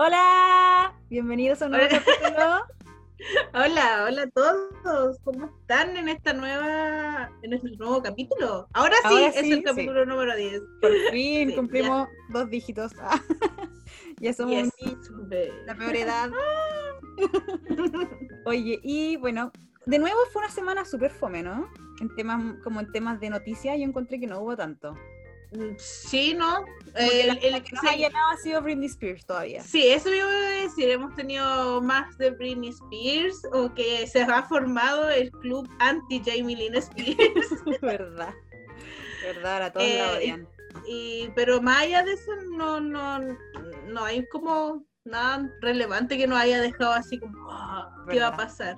Hola, bienvenidos a un nuevo capítulo. Hola, hola a todos. ¿Cómo están en esta nueva, en este nuevo capítulo? Ahora sí, Ahora es el capítulo número 10. Por fin Sí, cumplimos dos dígitos. ya somos Yes. un niño, la peor edad. Oye, y bueno, de nuevo fue una semana súper fome, ¿no? En temas, como en temas de noticias, yo encontré que no hubo tanto. Sí, ¿no? Que El- la, el- la que nos sí, ha llenado ha sido Britney Spears todavía. sí, eso yo iba a decir. Hemos tenido más de Britney Spears o que se ha formado el club anti-Jamie Lynn Spears. ¿Verdad? ¿Verdad? Ahora todos la Eh, odian. y, pero más allá de eso, no, no, no hay como nada relevante que nos haya dejado así como, "Ah, ¿qué va a pasar?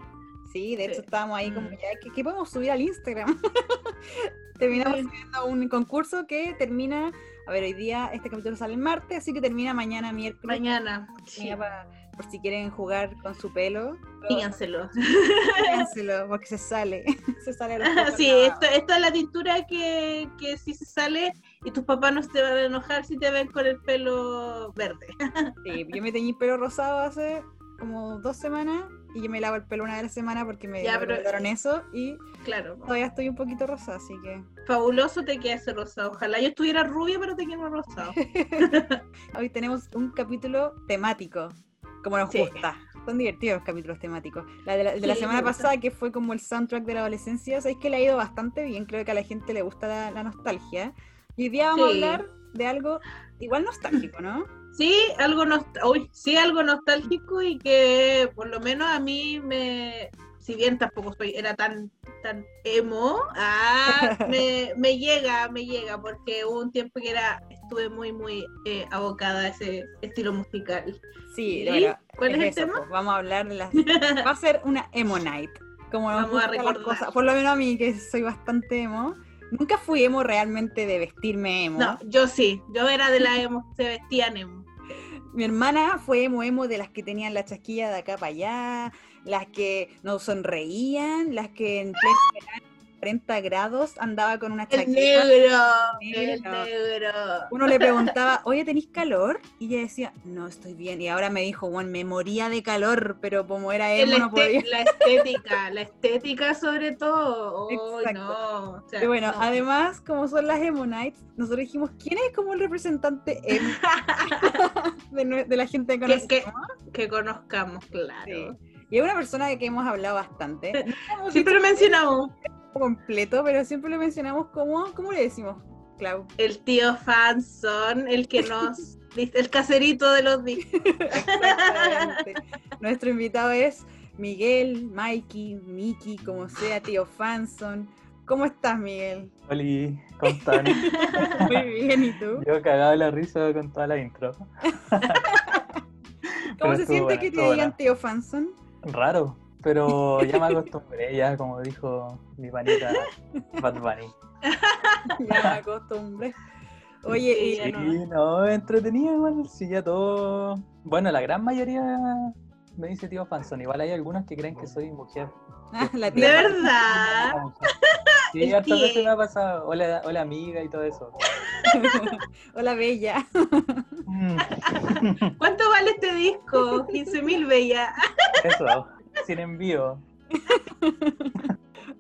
Sí, de hecho sí. estábamos ahí como Mm. ya, ¿qué, qué podemos subir al Instagram? Terminamos Sí. subiendo un concurso que termina, a ver, hoy día este capítulo sale el martes, así que termina mañana miércoles. Mañana. Sí. Mira, pa- por si quieren jugar con su pelo, Díganselo. díganselo, porque se sale, se sale a los pocos Sí, lavados. esta, es la tintura que, que si se sale y tus papás no se te van a enojar si te ven con el pelo verde. Sí, yo me teñí pelo rosado hace como dos semanas y yo me lavo el pelo una vez a la semana porque me recomendaron eso y Claro. todavía estoy un poquito rosada, así que Fabuloso te queda ese rosado. Ojalá yo estuviera rubia, pero te queda rosado. Hoy tenemos un capítulo temático, como nos Sí. gusta. Son divertidos los capítulos temáticos. La de la, de la Sí, semana pasada, que fue como el soundtrack de la adolescencia, sabéis que le ha ido bastante bien. Creo que a la gente le gusta la, la nostalgia. Y hoy día vamos Sí. a hablar de algo igual nostálgico, ¿no? Sí, algo nostálgico, sí, algo nostálgico y que por lo menos a mí me, si bien tampoco soy, era tan, tan emo, ah, me, me llega, me llega, porque hubo un tiempo que era, estuve muy, muy eh, abocada a ese estilo musical. Sí, ¿Y? bueno, ¿Cuál es el eso, tema? pues, vamos a hablar de las. Va a ser una emo night. Como nos Vamos a las recordar. cosas. Por lo menos a mí, que soy bastante emo. Nunca fui emo realmente de vestirme emo. No, yo sí, yo era de la emo, se vestían emo. Mi hermana fue emo emo de las que tenían la chasquilla de acá para allá, las que no sonreían, las que en pleno 40 grados andaba con una El chaqueta. negro, el negro. Uno le preguntaba, oye, ¿tenéis calor? Y ella decía, no, estoy bien. Y ahora me dijo, bueno, me moría de calor, pero como era La, no podía. la estética, la estética sobre todo. Exacto. no. o sea, Y bueno, no. además, como son las emo nights, nosotros dijimos, ¿quién es como el representante de, la gente que que, que, conocemos? que conozcamos, claro. Sí. Y es una persona de que hemos hablado bastante. Siempre lo mencionamos. Completo, pero siempre lo mencionamos como, ¿cómo le decimos, Clau? El tío Fanson, el que nos. el caserito de los discos. Exactamente. Nuestro invitado es Miguel, Mikey, Miki, como sea, tío Fanson. ¿Cómo estás, Miguel? Oli, ¿cómo están? Muy bien, ¿y tú? Yo cagado la risa con toda la intro. ¿Cómo Pero se siente buena, que te digan buena. tío Fanson? Raro, pero ya me acostumbré, ya como dijo mi panita Bad Bunny. Ya me acostumbré. Oye, Sí, y no. no, entretenido igual, sí, ya todo... Bueno, la gran mayoría me dice tío Fanson, igual hay algunos que creen que soy mujer. Ah, la De tía verdad. Sí, hartas veces me ha pasado, hola, hola amiga y todo eso. Hola, Bella. Mm, ¿Cuánto vale este disco? 15 mil bella. Eso, sin envío.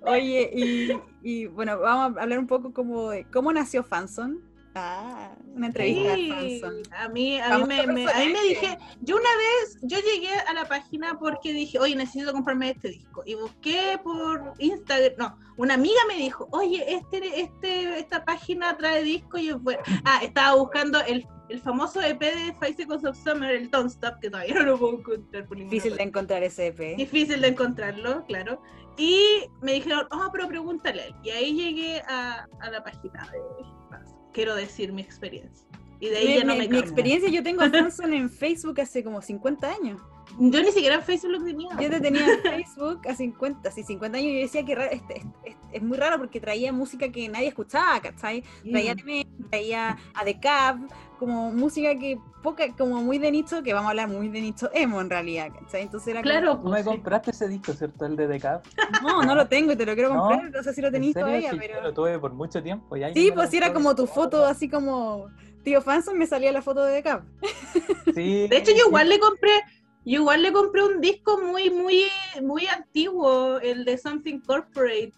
Oye, y, y, bueno, vamos a hablar un poco como de cómo nació Fanson. Ah, una entrevista Sí, a Fanson. a mí, a mí, me, a mí me dije, yo una vez, yo llegué a la página porque dije, oye, necesito comprarme este disco. Y busqué por Instagram, no, una amiga me dijo, oye, este, este, esta página trae disco y yo fue, ah, estaba buscando el, el famoso EP de Five Seconds of Summer, el Don't Stop, que todavía no lo puedo encontrar por Difícil de encontrar ese EP. Difícil de encontrarlo, claro. Y me dijeron, oh, pero pregúntale. a él". Y ahí llegué a, a la página de. Quiero decir mi experiencia. Y de ahí Mi, ya no mi- me mi experiencia, yo tengo a Fanson en Facebook hace como 50 años. Yo ni siquiera en Facebook lo tenía. Yo te tenía en Facebook a 50, así 50 años y yo decía que raro, este- este- este- es muy raro porque traía música que nadie escuchaba, ¿cachai? Traía Mm. anime, traía a The Cab, como música que poca, como muy de nicho, que vamos a hablar muy de nicho emo en realidad, ¿cachai? Entonces era como- Claro, Tú me compraste ese disco, ¿cierto? El de Decap. no, no lo tengo y te lo quiero ¿No? comprar, no sé si lo ¿En tenéis todavía, Sí, pero... Yo lo tuve por mucho tiempo. y ahí Sí, pues era como tu foto así como Tío Fanson me salía la foto de Decap. Sí, De hecho, yo sí. igual le compré, yo igual le compré un disco muy, muy, muy antiguo, el de Something Corporate.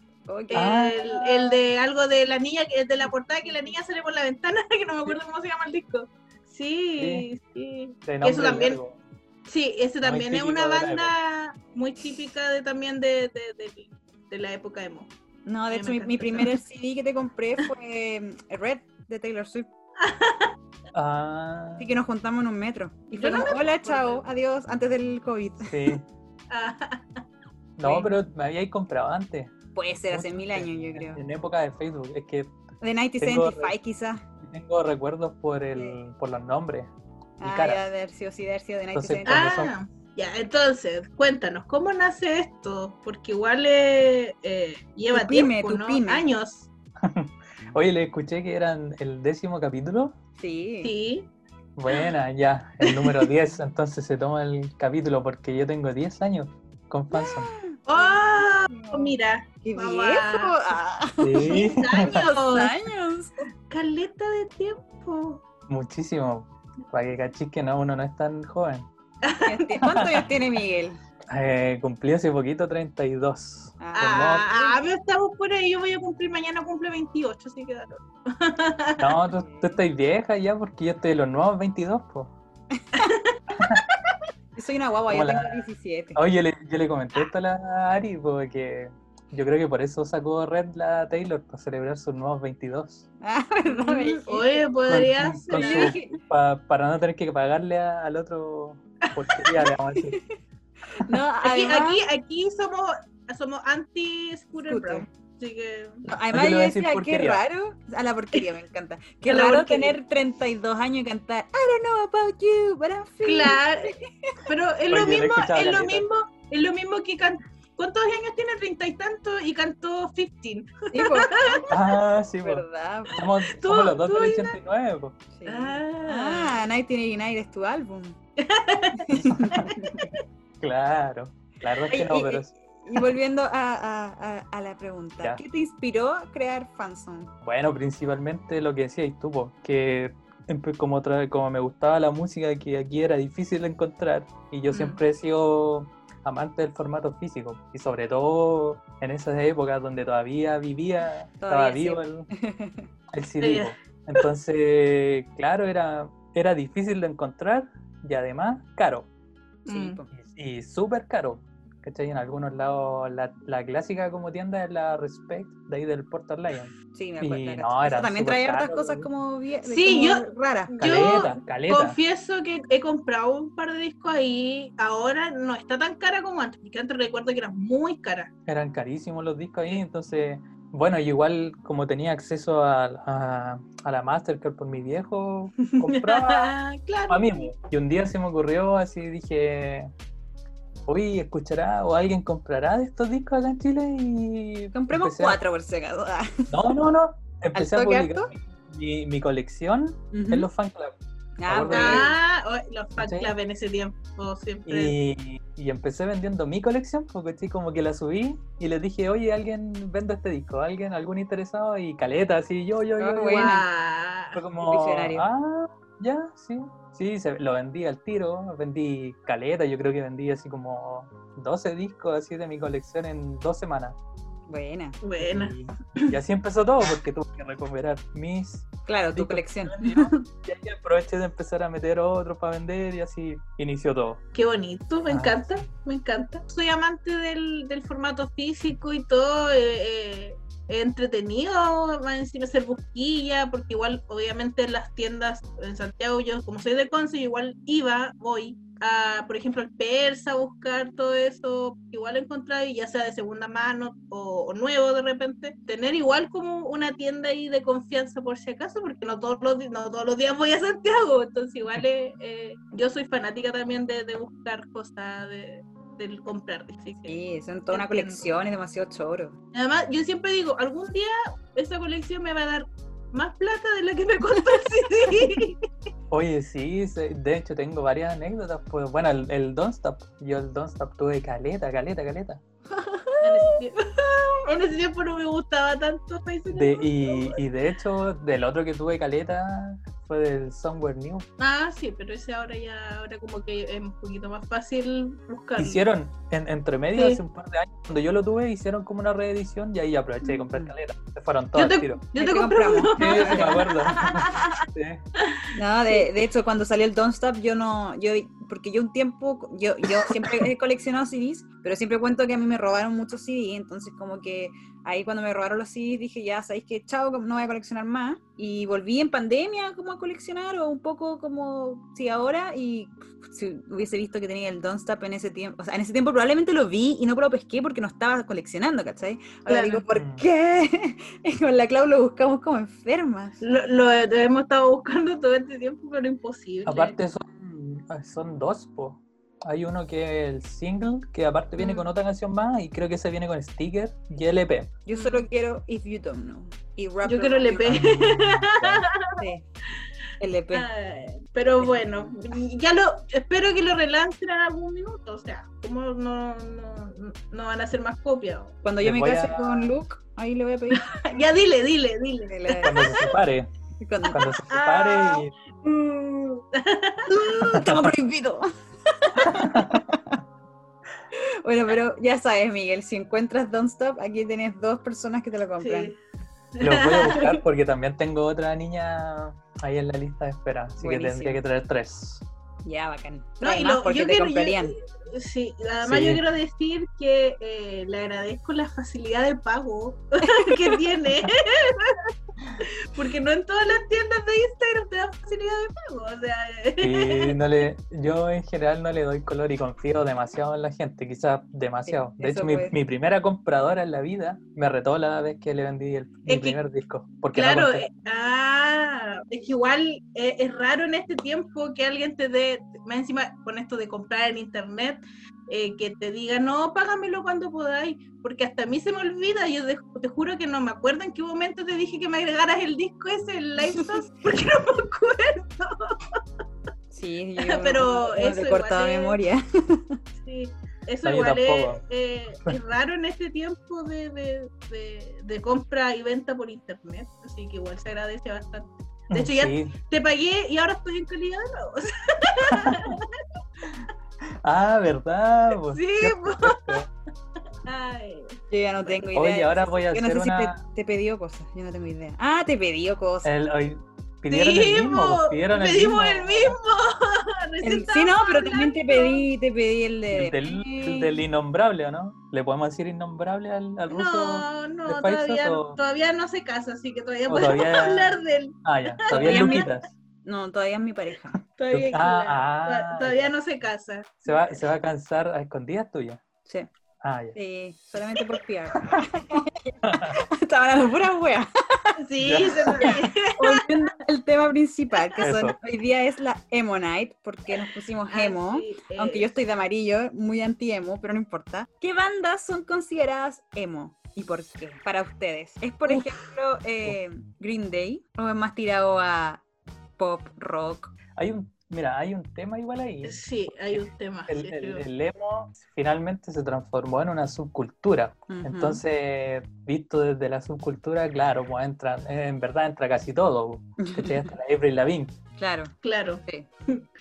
Ah. El, el de algo de la niña, que- de la portada que la niña sale por la ventana, que no me acuerdo cómo se llama el disco. Sí, sí. de Eso también, largo. sí, ese Muy también es una banda muy típica de también de, de, de- de la época emo. No, de hecho, me mi, mi primer CD que te compré fue mm, Red de Taylor Swift. Ah, Así que nos juntamos en un metro. Y fue no hola, chao, adiós, antes del COVID. sí. Ah, No, Sí. pero me habíais comprado antes. Puede ser hace Mucho mil años, yo creo. En época de Facebook. Es que De 1975 quizás. tengo recuerdos por el, por los nombres. Y Ah, ya, sí, de Entonces, 1975. Cuando ah, ya, entonces, cuéntanos, ¿cómo nace esto? Porque igual eh, eh, lleva Tu pyme, tiempo, tu ¿no? pyme. Años. Oye, le escuché que eran el décimo capítulo. Sí. Sí. Buena, ya, el número 10. Entonces se toma el capítulo porque yo tengo 10 años con Fanson. ¡Oh! Mira, ¡Qué Mamá. viejo! Ah, Sí, años. años! Caleta de tiempo. muchísimo. Para que cachis que no, uno no es tan joven. ¿Cuántos años tiene Miguel? Eh, cumplí hace poquito 32. Ah, pero estamos por ahí. Yo voy a cumplir mañana, cumple 28, así que. No, tú, tú estás vieja ya porque yo estoy de los nuevos 22, pues. Yo soy una guagua, yo Como tengo la- 17. Oye, yo le, yo le comenté esto a la Ari porque yo creo que por eso sacó Red la Taylor, para celebrar sus nuevos 22. Ah. Oye, podría Con- ser. con Yo su- dije, Pa- para no tener que pagarle a- al otro porquería, le vamos a decir. no, Aquí, además, aquí, aquí somos, somos anti-Scooter Scooter. Brown. Así que. no, además Yo decía, qué raro, a la porquería me encanta, qué raro porquería. tener 32 años y cantar I don't know about you, but I'm feeling Claro. Pero es lo mismo, es lo mismo, es lo mismo que can... ¿Cuántos años tiene? Treinta y tantos y cantó 15. Sí, po, Ah, sí. ¿verdad? Somos, Tú- somos los dos tú, del Ina. 89, pues. Sí. Ah. Ah, 1989 es tu álbum. Claro. La verdad es que no, y- pero y- Y volviendo a, a- a- a la pregunta, Ya. ¿qué te inspiró a crear Fanson? bueno, principalmente lo que decías tú, po, que como, otra, como me gustaba la música, que aquí era difícil de encontrar, y yo Mm. siempre he sido amante del formato físico, y sobre todo en esas épocas donde todavía vivía, estaba sí. vivo el, el CD. Po. Entonces, claro, era, era difícil de encontrar y además caro. Sí, Mm. Y, y súper caro. ¿Cachai? En algunos lados, la, la clásica como tienda es la Respect, de ahí del Portal Lion. Sí, me Y acuerdo. la no, era Eso también trae hartas cosas como, bien, Sí, como yo- raras. Caleta, caleta. Confieso que he comprado un par de discos ahí. Ahora no está tan cara como antes, porque antes recuerdo que era muy cara. Eran carísimos los discos ahí, entonces, bueno, yo igual como tenía acceso a, a, a la Mastercard por mi viejo, compraba claro. a mí. Y un día se me ocurrió así, dije, uy, ¿escuchará o alguien comprará de estos discos acá en Chile? Y Compremos a- cuatro por si acaso. Ah. No, no, no. Empecé a publicar mi, mi colección en los fan club. Ah. Ah, oh, los fan Sí. club en ese tiempo siempre. Y, y empecé vendiendo mi colección, porque sí, como que la subí y les dije, oye, alguien vende este disco, alguien, algún interesado, y caleta, así, yo, yo, yo. Bueno. Guau. Fue como, ah, ya, sí. Sí, se- lo vendí al tiro, vendí caleta, yo creo que vendí así como 12 discos así de mi colección en dos semanas. Buena. Buena. Y, y así empezó todo, porque tuve que recuperar mis Claro, tu colección. Y ahí aproveché de empezar a meter otros para vender y así inició todo. Qué bonito, me Ah. encanta, me encanta. Soy amante del, del formato físico y todo. eh, eh, entretenido, más encima hacer busquilla, porque igual, obviamente, en las tiendas en Santiago, yo como soy de Conce, igual iba, voy a, por ejemplo, al Persa a buscar todo eso, igual encontrar, ya sea de segunda mano o, o nuevo de repente, tener igual como una tienda ahí de confianza por si acaso, porque no todos los, no todos los días voy a Santiago, entonces igual eh, yo soy fanática también de, de buscar cosas, de, del comprar. así que- Sí, son toda una colección, es demasiado choro. Además, yo siempre digo, algún día esa colección me va a dar más plata de la que me costó el CD. Oye, sí, de hecho tengo varias anécdotas. Pues bueno, el, el Don't Stop, yo el Don't Stop tuve caleta, caleta, caleta. en, ese tiempo, no me gustaba tanto De, y, y de hecho, del otro que tuve caleta fue del Somewhere New. Ah, sí, pero ese ahora ya, ahora como que es un poquito más fácil buscarlo. Hicieron, en, entre medio, Sí. hace un par de años, cuando yo lo tuve, hicieron como una reedición y ahí aproveché de comprar Mm. caleta. Se fueron Yo todos te, al tiro. yo te te compré uno. compramos. Sí, sí, me acuerdo. Sí. No, de, de hecho, cuando salió el Don't Stop, yo no, yo, porque yo un tiempo, yo, yo siempre he coleccionado CDs, pero siempre cuento que a mí me robaron muchos CDs, entonces como que ahí cuando me robaron los CDs dije, ya sabéis que chao, no voy a coleccionar más, y volví en pandemia como a coleccionar, o un poco como, sí, ahora, y pff, si hubiese visto que tenía el Don't Stop en ese tiempo, o sea, en ese tiempo probablemente lo vi y no lo pesqué porque no estaba coleccionando, ¿cachai? Ahora Claro. digo, ¿por Mm. qué? Con la Clau lo buscamos como enfermas. Lo, lo hemos estado buscando todo este tiempo, pero imposible. Aparte son, son dos, po. Hay uno que es el single, que aparte viene Mm. con otra canción más, y creo que ese viene con sticker y LP. Yo solo quiero If You Don't Know. Y Yo quiero Arms. Sí. LP. Ay, pero bueno, ya lo espero que lo relancen en algún minuto. O sea, como no, no, no van a hacer más copias. Cuando yo me case a- con Luke, ahí le voy a pedir. ya dile, dile, dile. Cuando se separe, cuando- cuando se separe y Mm, Estamos prohibido. bueno, pero ya sabes, Miguel, si encuentras Don't Stop, aquí tienes dos personas que te lo compran. sí. Los voy a buscar porque también tengo otra niña ahí en la lista de espera, así que tendría que traer tres. Ya, bacán. No, y más lo- porque yo te quiero- yo- comprarían. Sí, además Sí. yo quiero decir que eh, le agradezco la facilidad de pago que tiene. Porque no en todas las tiendas de Instagram te dan facilidad de pago. O sea, Y no le, yo en general no le doy color y confío demasiado en la gente, quizás demasiado. Sí, de hecho, mi, primera compradora en la vida me retó la vez que le vendí el, mi que- primer disco. Porque claro, eh, ah, es que igual eh, es raro en este tiempo que alguien te dé, más encima con esto de comprar en internet, eh, que te diga, no, págamelo cuando podáis, porque hasta a mí se me olvida, yo de- te juro que no me acuerdo en qué momento te dije que me agregaras el disco ese, el Live Sauce, porque no me acuerdo. Sí, yo Pero no eso igual es- memoria. Sí, eso No, igual es, eh, es raro en este tiempo de, de, de- de compra y venta por internet, así que igual se agradece bastante. De hecho, ya Sí. te pagué y ahora estoy en calidad de nuevo. Ah, ¿verdad? Pues, Sí, pues. Ay, Yo ya no tengo idea. Oye, ahora voy a Yo no hacer si una... te, te pidió cosas, yo no tengo idea. Ah, te pidió cosas. el- hoy- pidieron sí, el mismo, po, pues, pidieron el pedimos mismo. el mismo. El- sí, no, pero también te pedí, te pedí el de. El del, el del innombrable, ¿o no? ¿Le podemos decir innombrable al, al ruso? No, de no, todavía, o- todavía no se casa, así que todavía o podemos todavía- hablar de él. Ah, ya, todavía Luquitas. No, todavía es mi pareja. Todavía, Ah, claro, ah, todavía no se casa. ¿Se va, ¿Se va a cansar a escondidas tuyas? Sí. Ah, ya. Sí, solamente por piar. Estaba hablando pura wea. Sí, Ya. se Volviendo al tema principal, que son, hoy día es la Emo Night, porque nos pusimos Ah, emo. Aunque eh, yo estoy de amarillo, muy anti-emo, pero no importa. ¿Qué bandas son consideradas emo? ¿Y por qué? Para ustedes. ¿Es, por Uf. ejemplo, eh, Green Day? ¿O es más tirado a pop, rock? Hay un, mira, hay un tema igual ahí. Sí, hay un tema. El, sí, el- el emo finalmente se transformó en una subcultura. Ujú. Entonces, visto desde la subcultura, claro, pues entra, en verdad entra casi todo. Hasta la Avril Lavigne. Claro, Claro. sí.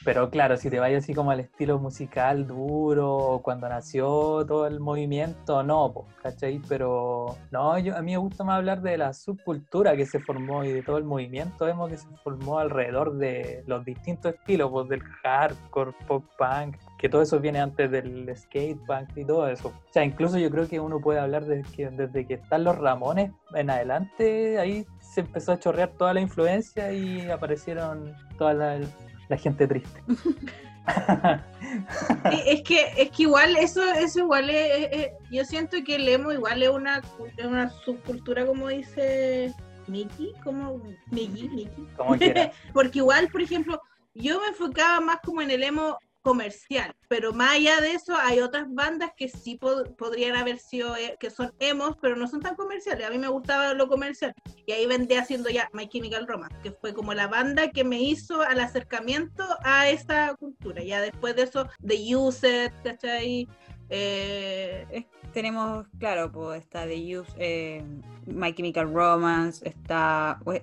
Pero claro, si te vayas así como al estilo musical duro, o cuando nació todo el movimiento, no, po, ¿cachai? Pero no, yo, a mí me gusta más hablar de la subcultura que se formó y de todo el movimiento emo que se formó alrededor de los distintos estilos, pues del hardcore, pop punk, que todo eso viene antes del skate punk y todo eso. O sea, incluso yo creo que uno puede hablar desde que, desde que están los Ramones en adelante, ahí se empezó a chorrear toda la influencia y aparecieron toda la, la gente triste. Es que es que igual eso eso igual es, yo siento que el emo igual es una es una subcultura como dice Mickey como Mickey Mickey porque igual por ejemplo yo me enfocaba más como en el emo comercial pero más allá de eso hay otras bandas que sí pod- podrían haber sido eh, que son emos pero no son tan comerciales a mí me gustaba lo comercial y ahí vendé haciendo ya My Chemical Romance que fue como la banda que me hizo al acercamiento a esa cultura ya después de eso The Used ¿cachai? Eh, Es- tenemos, claro, pues está The Youth, eh, My Chemical Romance, está, pues,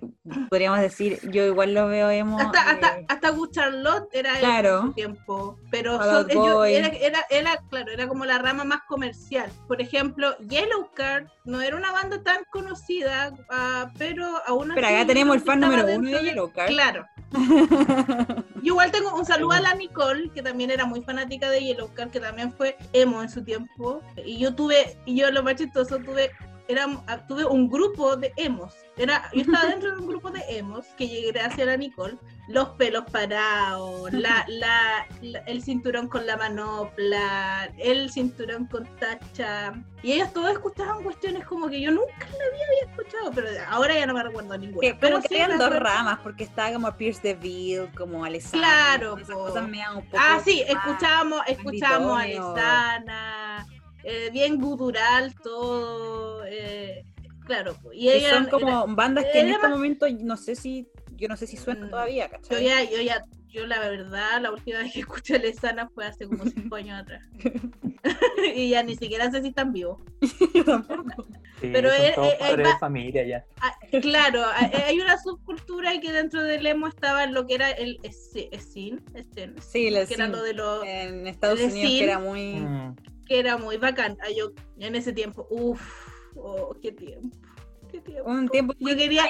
podríamos decir, yo igual lo veo emo. hasta, hasta, eh, hasta Good Charlotte era en Claro. su tiempo, pero son- Boy. era, era, era, claro, era como la rama más comercial. Por ejemplo, Yellow Card no era una banda tan conocida, ah, pero aún Pero así acá yo tenemos el fan número uno de Yellow Card. Claro. Yo igual tengo un saludo a la Nicole, que también era muy fanática de Yellow Card, que también fue emo en su tiempo. Y yo tuve, y yo lo más chistoso, tuve, era, tuve un grupo de emos. Era, yo estaba dentro de un grupo de emos que llegué gracias a la Nicole. Los pelos parados, la, la, la- el cinturón con la manopla, el cinturón con tacha. Y ellos todos escuchaban cuestiones como que yo nunca la había escuchado, pero ahora ya no me recuerdo ninguna. Que pero que sí dos ramas, porque estaba como Pierce DeVille, como Alessandra. Claro, cosas me dan un poco Ah, sí, escuchábamos, escuchábamos a. Alesana, eh, bien gutural todo, eh, claro, y ella son como bandas que en este más- momento no sé si yo no sé si suenan Mm, todavía, yo ¿cachai? ya, yo ya, yo la verdad, la última vez que escuché a Alesana fue hace como cinco años atrás. y ya ni siquiera sé si están vivos. Yo tampoco. Sí, Pero son eh, todos eh, eh, padres va- de familia ya. Ah, claro, hay hay una subcultura y que dentro del emo estaba lo que era el scene, este, Sí, que era sí, lo de los en Estados Unidos scene. que era muy Mm. que era muy bacán. Ah, yo en ese tiempo, uff, oh, qué tiempo, tiempo. un tiempo Yo quería,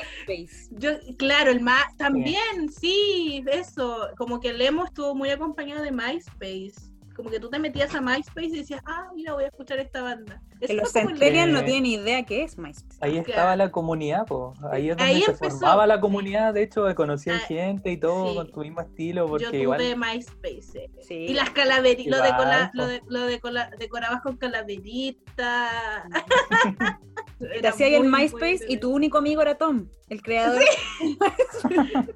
yo, claro, el más, también, sí, eso, como que el emo estuvo muy acompañado de MySpace. Como que tú te metías a MySpace y decías, ah, mira, voy a escuchar esta banda. Que los centennials no tienen idea qué es MySpace. Ahí Claro. estaba la comunidad, po. ahí es donde Ahí se empezó. formaba la comunidad, de hecho, conocía Ah, gente y todo sí. con tu mismo estilo, porque Yo tuve igual MySpace. eh. Sí. Y las calaveritas, lo, de cola- lo, de, lo de cola- decorabas con calaveritas. Te hacía ahí el MySpace y tu único amigo era Tom, el creador.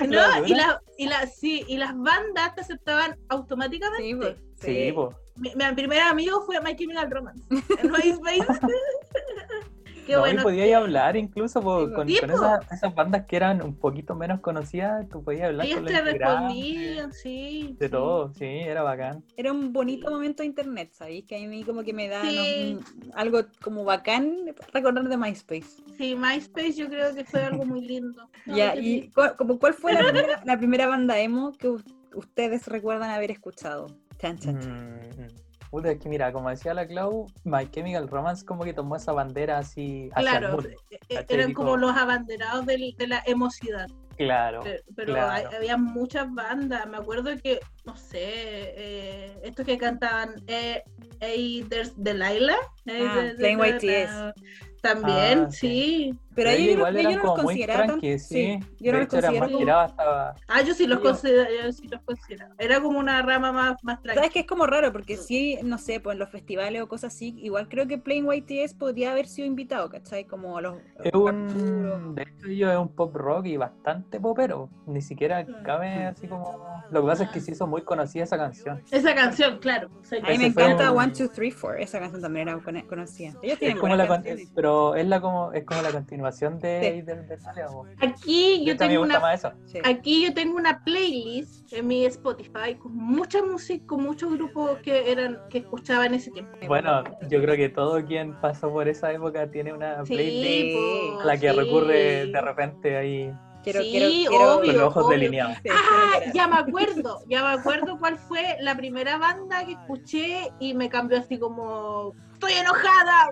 No, La y, la, y, la, sí, y las bandas te aceptaban automáticamente. Sí, pues, Sí. Mi, mi primer amigo fue My Chemical Romance en MySpace. Qué no, bueno. y podías hablar incluso po, con, esas, esas bandas que eran un poquito menos conocidas, tú podías hablar Ellos con te respondían, sí. de sí. todo, sí, era bacán. Era un bonito momento de internet, ¿sabéis? Que a mí como que me da Sí. ¿no? algo como bacán recordar de MySpace. Sí, MySpace yo creo que fue algo muy lindo. No, Ya, qué y lindo. cu- como, ¿cuál fue la primera, la primera banda emo que ustedes recuerdan haber escuchado? Chan, chan, chan. Mm, Puta, es que mira, como decía la Clau, My Chemical Romance como que tomó esa bandera así hacia el Claro, mundo. eh, eran como los abanderados del- de la emocidad. Claro, Pero, pero claro. hay- había muchas bandas. Me acuerdo que, no sé, eh, estos que cantaban eh, Hey, there's Delilah. Hey, Ah, White Delilah. También, Ah, sí. Pero ahí ellos yo, no- igual yo eran no los como muy consideraba tan- tranqui, sí. yo no de los más como- hasta... Ah, yo sí los Yo- considero, yo sí los considero. Era como una rama más, más ¿Sabes tranquila. que es como raro? Porque sí, no sé, pues en los festivales o cosas así, igual creo que Plain White TS podría haber sido invitado, ¿cachai? Como los... Es los un... De hecho, ellos es un pop rock y bastante popero. Ni siquiera Mm. cabe así como... Lo que pasa es que se hizo muy conocida esa canción. Esa canción, claro. sí. A mí me encanta un- One, Two, Three, Four. Esa canción también era cono- conocida. Ellos Es tienen como la pero es la como es como la continuación de Sí. Aquí yo tengo una más eso. Sí. Aquí yo tengo una playlist en mi Spotify con mucha música, con muchos grupos que eran que escuchaba en ese tiempo. Bueno, yo creo que todo quien pasó por esa época tiene una Sí, playlist po, la que sí. recurre de repente ahí Quiero, Sí, quiero, quiero- obvio. con los ojos obvio. delineados. Sí, Ah, ya me acuerdo, ya me acuerdo cuál fue la primera banda que escuché y me cambió así como estoy enojada.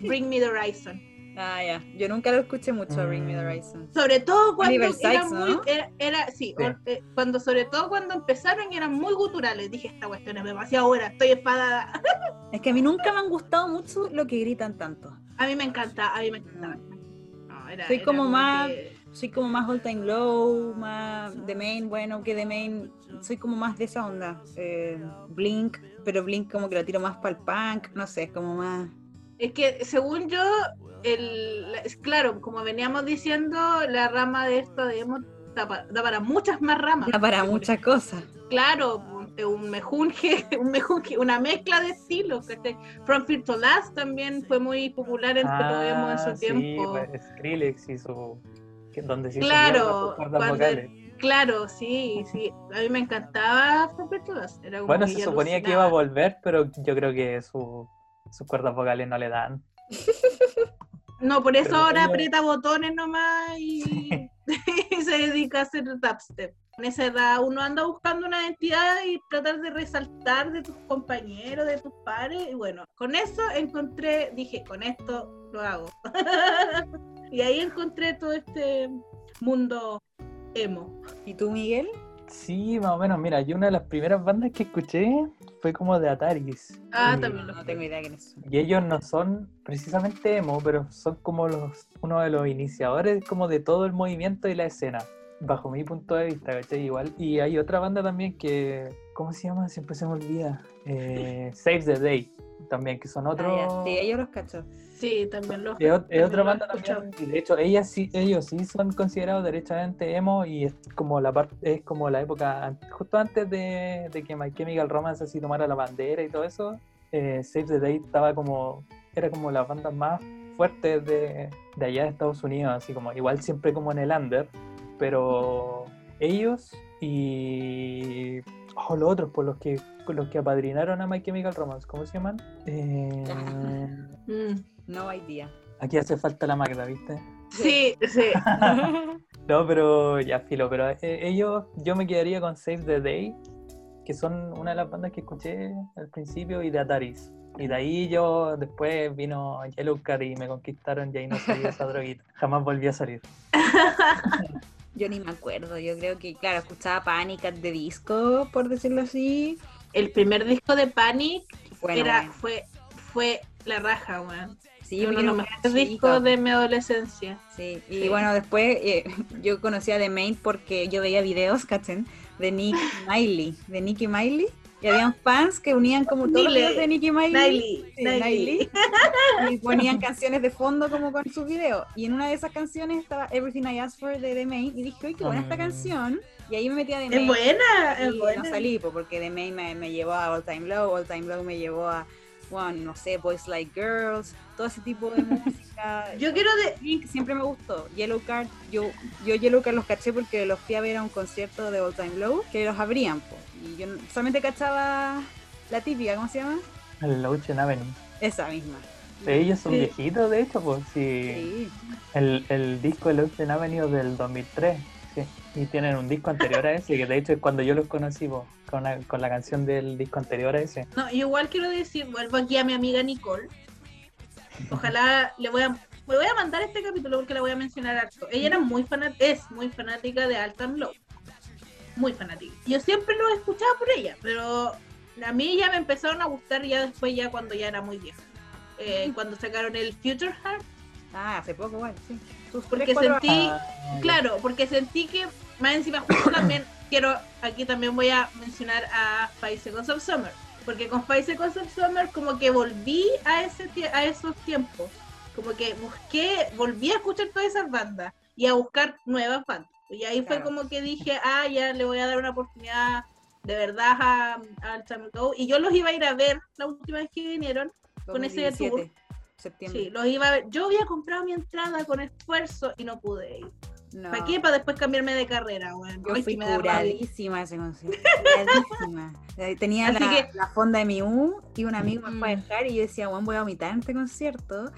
Bring Me the Horizon. Ah, ya. Yo nunca lo escuché mucho, Bring Me the Mm. Horizon. Sobre todo cuando era Sykes, muy, ¿no? era, era- sí, Sí. o- eh, cuando sobre todo cuando empezaron y eran muy guturales. Dije esta cuestión es demasiado hora, estoy espadada. Es que a mí nunca me han gustado mucho lo que gritan tanto. A mí me encanta, a mí me. No, era- Soy era como más- que- Soy como más All Time Low, más The Main, bueno, que The Main. Soy como más de esa onda. Eh, Blink, pero Blink como que lo tiro más para el punk, no sé, es como más. Es que según yo, el, la- es claro, como veníamos diciendo, la rama de esto de emo da para, da para muchas más ramas. Da para muchas cosas. Claro, un, un mejunje, un mejunje, una mezcla de estilos. ¿cachai? From Fear to Last también fue muy popular entre los emo en su Ah, sí, tiempo. pues, Skrillex que- donde se hizo Claro, cuerdas cuando-. Claro, sí, sí. A mí me encantaba Perpetuas. Era como Bueno, se suponía que iba a alucinaba. volver, pero yo creo que su- sus cuerdas vocales no le dan. No, por eso Pero ahora aprieta botones nomás y, y se dedica a hacer dubstep. En esa edad uno anda buscando una identidad y tratar de resaltar de tus compañeros, de tus pares. Y bueno, con eso encontré, dije, con esto lo hago. y ahí encontré todo este mundo emo. ¿Y tú, Miguel? Sí, más o menos. Mira, yo una de las primeras bandas que escuché fue como de Ataris. Ah, Y- también No tengo idea quiénes son. Y ellos no son precisamente emo, pero son como los uno de los iniciadores como de todo el movimiento y la escena, bajo mi punto de vista, ¿cachai? Igual. Y hay otra banda también que, ¿cómo se llama? Siempre se me olvida. Eh, Save the Day, también, que son Ah, otros... Sí, ellos los cacho. Sí, también lo Es, también otra banda también, y de hecho ellas sí, ellos sí son considerados derechamente emo y es como la parte, es como la época justo antes de, de que My Chemical Romance así tomara la bandera y todo eso, eh, Save the Day estaba como, era como las bandas más fuertes de, de allá de Estados Unidos, así como, igual siempre como en el under, pero ellos y oh, los otros, por los que los que apadrinaron a My Chemical Romance, ¿cómo se llaman? Eh, Mm. No idea. Aquí hace falta la Magda, ¿viste? Sí, sí. No, pero ya filo, pero eh, ellos, yo me quedaría con Save the Day, que son una de las bandas que escuché al principio, y de Ataris. Y de ahí yo, después vino Yellowcard y me conquistaron y ahí no salí de esa droguita. Jamás volví a salir. Yo ni me acuerdo. Yo creo que, claro, escuchaba Panic the Disco, por decirlo así. El primer disco de Panic Bueno, era, bueno. fue, fue la raja, weón. Sí, uno de los mejores discos de mi adolescencia. Sí, y Sí. bueno, después eh, yo conocí a The Main porque yo veía videos, ¿cachen? De Nick Miley, de Nicky Miley. Y habían fans que unían como todos los videos de Niley. Niley. Y ponían canciones de fondo como con sus videos. Y en una de esas canciones estaba Everything I Asked For de The Main. Y dije, uy, qué buena esta Mm. canción. Y ahí me metí a The Es buena, Y es no salí, po, porque The Main me, me llevó a All Time Low, All Time Low me llevó a, bueno, no sé, Boys Like Girls, todo ese tipo de música. Yo quiero de... Siempre me gustó. Yellow Card, yo, yo Yellow Card los caché porque los fui a ver a un concierto de All Time Low que los abrían, po. Y yo solamente cachaba la típica, ¿cómo se llama? El Ocean Avenue. Esa misma. Ellos son Sí. viejitos, de hecho, pues sí. Sí. El, el disco El Ocean Avenue del 2003. Sí. Y tienen un disco anterior a ese, que de hecho es cuando yo los conocí, po, con, la- con la canción del disco anterior a ese. No, yo igual quiero decir, vuelvo aquí a mi amiga Nicole. Ojalá le voy a... Me voy a mandar este capítulo porque la voy a mencionar harto. Ella era muy fanática, es muy fanática de Alt and Low. Muy fanática. Yo siempre lo escuchaba por ella, pero a mí ya me empezaron a gustar ya después, ya cuando ya era muy vieja. Eh, cuando sacaron el Future Heart, Ah, hace poco, igual, sí. Sus Porque sentí-. Ah, Claro, porque sentí que más encima justo también quiero aquí también voy a mencionar a Seconds of Summer, porque con Seconds of Summer como que volví a ese a esos tiempos, como que busqué, volví a escuchar todas esas bandas y a buscar nuevas bandas. Y ahí fue como que dije, ah, ya le voy a dar una oportunidad de verdad a, a All Time Ago. Y yo los iba a ir a ver la última vez que vinieron con ese 2017, septiembre. Sí, los iba a ver. Yo había comprado mi entrada con esfuerzo y no pude ir. No. ¿Para qué? Para después cambiarme de carrera, weón. Yo Ay, fui curadísima ese concierto. Curadísima. Eh, Tenía la, que- la fonda de mi U y un amigo me fue a Mm. dejar y yo decía, bueno, voy a vomitar en este concierto.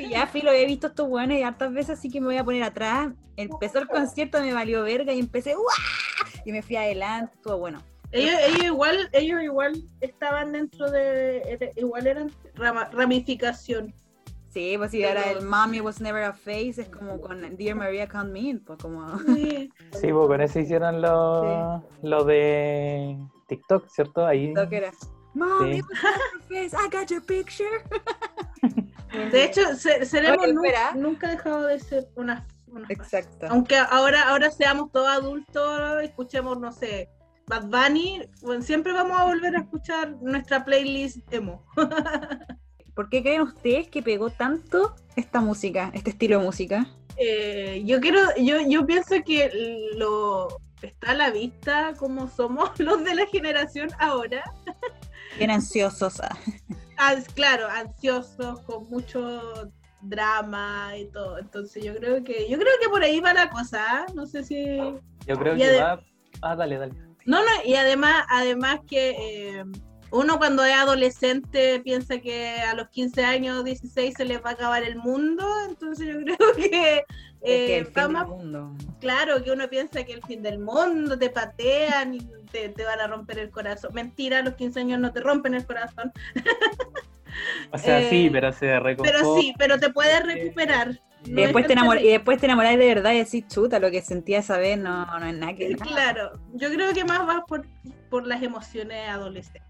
Y ya fui, lo he visto estos y hartas veces, así que me voy a poner atrás. Empezó el concierto, me valió verga y empecé, ¡guau! Y me fui adelante, estuvo bueno. Ellos, ellos igual, ellos igual estaban dentro de, igual eran rama- ramificación. Sí, pues si ahora el Mommy Was Never a Face es como con Dear Maria Count Me In, pues como... Sí. Sí, pues con eso hicieron lo, lo de TikTok, ¿cierto? Ahí. Que era. Mommy Sí. Was Never a Face, I got your picture. De hecho, se- seremos Oye, nu- espera. nunca dejado de ser una, una Exacto. Aunque ahora, ahora seamos todos adultos, escuchemos, no sé, Bad Bunny, bueno, siempre vamos a volver a escuchar nuestra playlist emo. ¿Por qué creen ustedes que pegó tanto esta música, este estilo de música? Eh, yo quiero, yo, yo pienso que lo está a la vista como somos los de la generación ahora. Bien ansiosos. ah. Claro, ansiosos, con mucho drama y todo. Entonces yo creo que, yo creo que por ahí va la cosa, ¿ah? no sé si. Yo creo Y que va. Ah, dale, dale. No, no, y además, además que eh, uno cuando es adolescente piensa que a los 15 años, 16 se les va a acabar el mundo, entonces yo creo que, Es que eh, el fin va del más mundo. claro que uno piensa que el fin del mundo te patean y te, te van a romper el corazón. Mentira, a los 15 años no te rompen el corazón, O sea, Eh, sí, pero se recompone. pero sí, pero te puedes recuperar. Y No después, te enamor- y después te enamoráis de verdad y decís, chuta, lo que sentía esa vez no, no es nada que nada. Claro, yo creo que más va por, por las emociones adolescentes.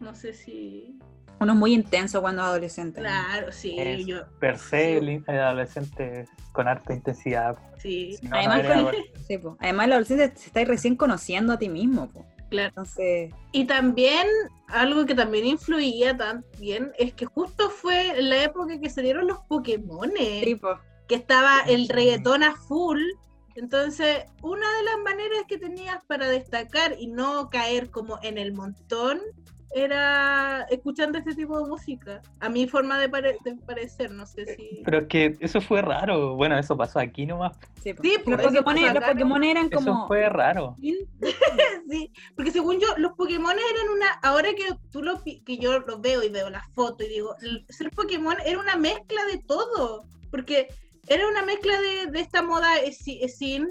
No sé si... Uno es muy intenso cuando es adolescente. Claro, sí, Es yo... Per se, el el adolescente con harta intensidad. Sí, Si no, Además, habría con- amor. Sí, po. Además, la adolescencia te estáis recién conociendo a ti mismo. po. claro. Entonces, Y también, algo que también influía también, es que justo fue en la época que salieron los Pokémones, sí, po. que estaba el reggaetón a full. Entonces, una de las maneras que tenías para destacar y no caer como en el montón era escuchando este tipo de música. A mi forma de, pare- de parecer, no sé si... Pero es que eso fue raro. Bueno, eso pasó aquí nomás. Sí. Sí, los, pues, eso Pokémon, los Pokémon eran Eso como. fue raro. Sí, porque según yo, los Pokémon eran una. Ahora que tú lo que yo los veo y veo las fotos y digo, ser Pokémon era una mezcla de todo. Porque era una mezcla de, de esta moda esi- esin,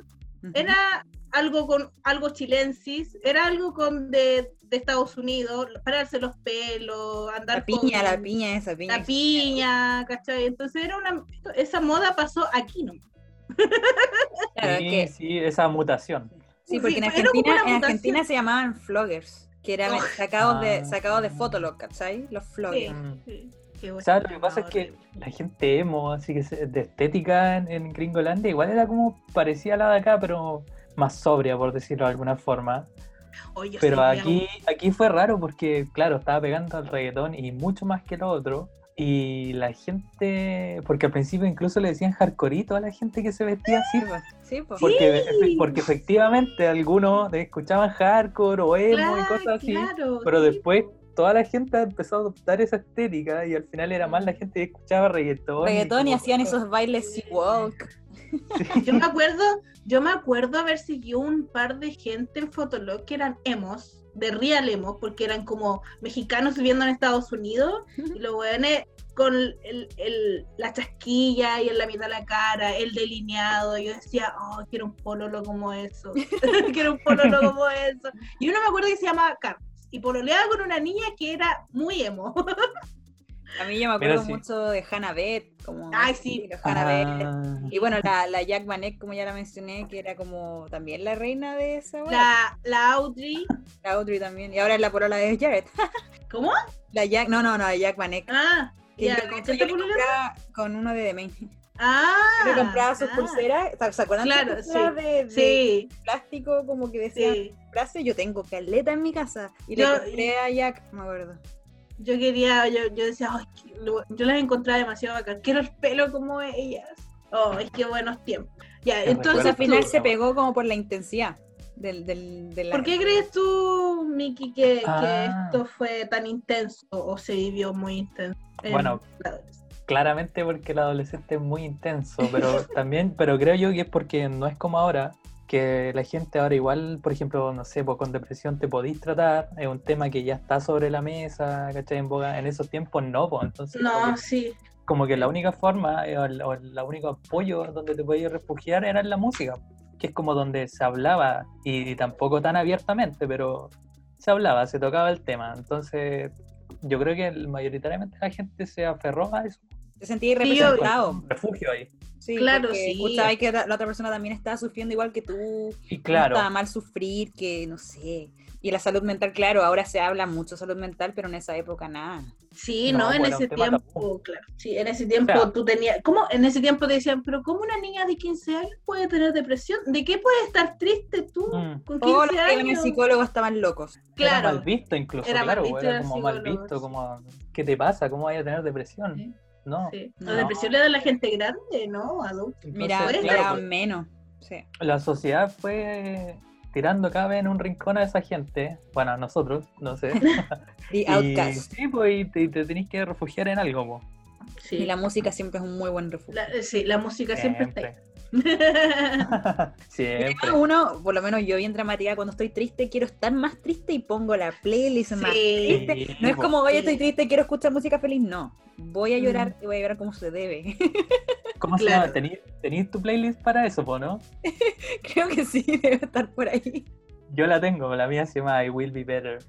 Ujú. era algo con algo chilensis, era algo con de, de Estados Unidos, pararse los pelos, andar La piña, con la piña, esa piña. la piña, ¿cachai? Entonces era una esa moda pasó aquí, ¿no? Claro, sí, que- sí, esa mutación. sí, porque en Sí, como Argentina, en. Argentina se llamaban floggers, que eran Oh. sacados, de, Ah. sacados de Fotolog, ¿cachai? Los floggers. Mm. Sí, O sea, lo que pasa es que la gente emo, así que se- de estética en, en Gringolandia, igual era como parecía a la de acá, pero más sobria, por decirlo de alguna forma. Pero aquí, aquí fue raro porque, claro, estaba pegando al reggaetón y mucho más que lo otro. Y la gente, porque al principio incluso le decían hardcoreito a la gente que se vestía así. Sí, po. Sí, po. Porque, Sí. porque efectivamente algunos escuchaban hardcore o emo y cosas así. claro, Pero sí. después toda la gente empezó a adoptar esa estética y al final era más la gente que escuchaba reggaetón. Reggaetón y como hacían esos bailes walk. Yo me acuerdo, yo me acuerdo haber seguido un par de gente en Fotolog que eran emos, de real emos, porque eran como mexicanos viviendo en Estados Unidos, y los weones con el, el- la chasquilla y en la mitad de la cara, el delineado, yo decía, oh, quiero un pololo como eso, quiero un pololo como eso. Y uno me acuerdo que se llamaba Carlos, y pololeaba con una niña que era muy emo. A mí yo me acuerdo sí. mucho de Hannah Beth, como Ay, sí. Hannah Beth. Ah, Y bueno, la, la Jack Vanek, como ya la mencioné, que era como también la reina de esa wea. La, la Audrey, La Audrey también. Y ahora es la polola de Jared. ¿cómo? La Jack, no, no, no, la Jack Vanek. Ah, Que ya, yo, ¿con de hecho, quién yo compraba con uno de Demain. Ah, Yo le compraba sus ah, pulseras. ¿Se- ¿Se acuerdan Claro, de sí, de, de Sí, plástico como que decían sí. frase? Yo tengo caleta en mi casa. Y Yo- le compré a Jack, me acuerdo. Yo quería, yo, yo decía, "Ay, que lo- yo las encontraba demasiado bacán. Quiero el pelo como ellas. Oh, es que buenos tiempos. Ya, entonces, al final tú, se pegó como por la intensidad del, del, de la... ¿por qué crees tú, Miki, que, que Ah. esto fue tan intenso o se vivió muy intenso? en Bueno, claramente porque el adolescente es muy intenso, pero también, pero creo yo que es porque no es como ahora, que la gente ahora igual, por ejemplo, no sé, pues con depresión te podís tratar, es un tema que ya está sobre la mesa, ¿cachai? En boga, en esos tiempos no, pues entonces como No, que, sí. como que la única forma eh, o el, o el único apoyo donde te podías refugiar era en la música, que es como donde se hablaba, y, tampoco tan abiertamente, pero se hablaba, se tocaba el tema, entonces yo creo que mayoritariamente la gente se aferró a eso. Te sentí representado. refugio ahí. Sí, Claro, porque sí. escuchabas que la otra persona también estaba sufriendo igual que tú. Y No claro, estaba mal sufrir, que no sé. Y la salud mental, claro, ahora se habla mucho de salud mental, pero en esa época nada. Sí, No, no, en bueno, ese tiempo, tabú. claro. Sí, en ese tiempo O sea- tú tenías. ¿Cómo? En ese tiempo te decían, pero ¿cómo una niña de 15 años puede tener depresión? ¿De qué puedes estar triste tú Mm. con 15 Todos los que iban al años? psicólogo estaban locos. era Claro. mal visto incluso, Era mal claro, visto ir era como mal visto, como, ¿qué te pasa? ¿Cómo vaya a tener depresión? Sí. No, Sí. No. La depresión le da a la gente grande, ¿no? Adulto. Entonces, Mira, claro, mira pues, menos. Sí. la sociedad fue tirando cada vez en un rincón a esa gente, bueno, a nosotros, no sé. The y, Outcast. sí, pues, y te, te tenés que refugiar en algo, po. Sí. Y la música siempre es un muy buen refugio. La- sí, la música siempre, está ahí. Siempre. Uno, por lo menos yo bien dramática, cuando estoy triste quiero estar más triste y pongo la playlist más triste. No es po. como, oye, estoy triste, quiero escuchar música feliz. No, voy a llorar Mm. y voy a llorar como se debe. ¿Cómo se Claro. llama? ¿Tení- ¿Tenéis tu playlist para eso, po, no? Creo que sí, debe estar por ahí. Yo la tengo, la mía se llama I Will Be Better.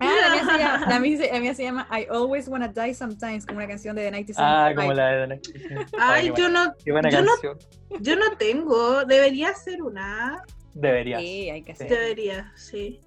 Ah, la mía se llama, la mía se- la mía se llama I Always Wanna Die Sometimes, como una canción de The 97. Ah, como la de... Ay, qué yo buena, no, qué buena yo no- canción. yo no tengo. Debería ser una. Debería. Sí, hay que hacer. Debería, sí.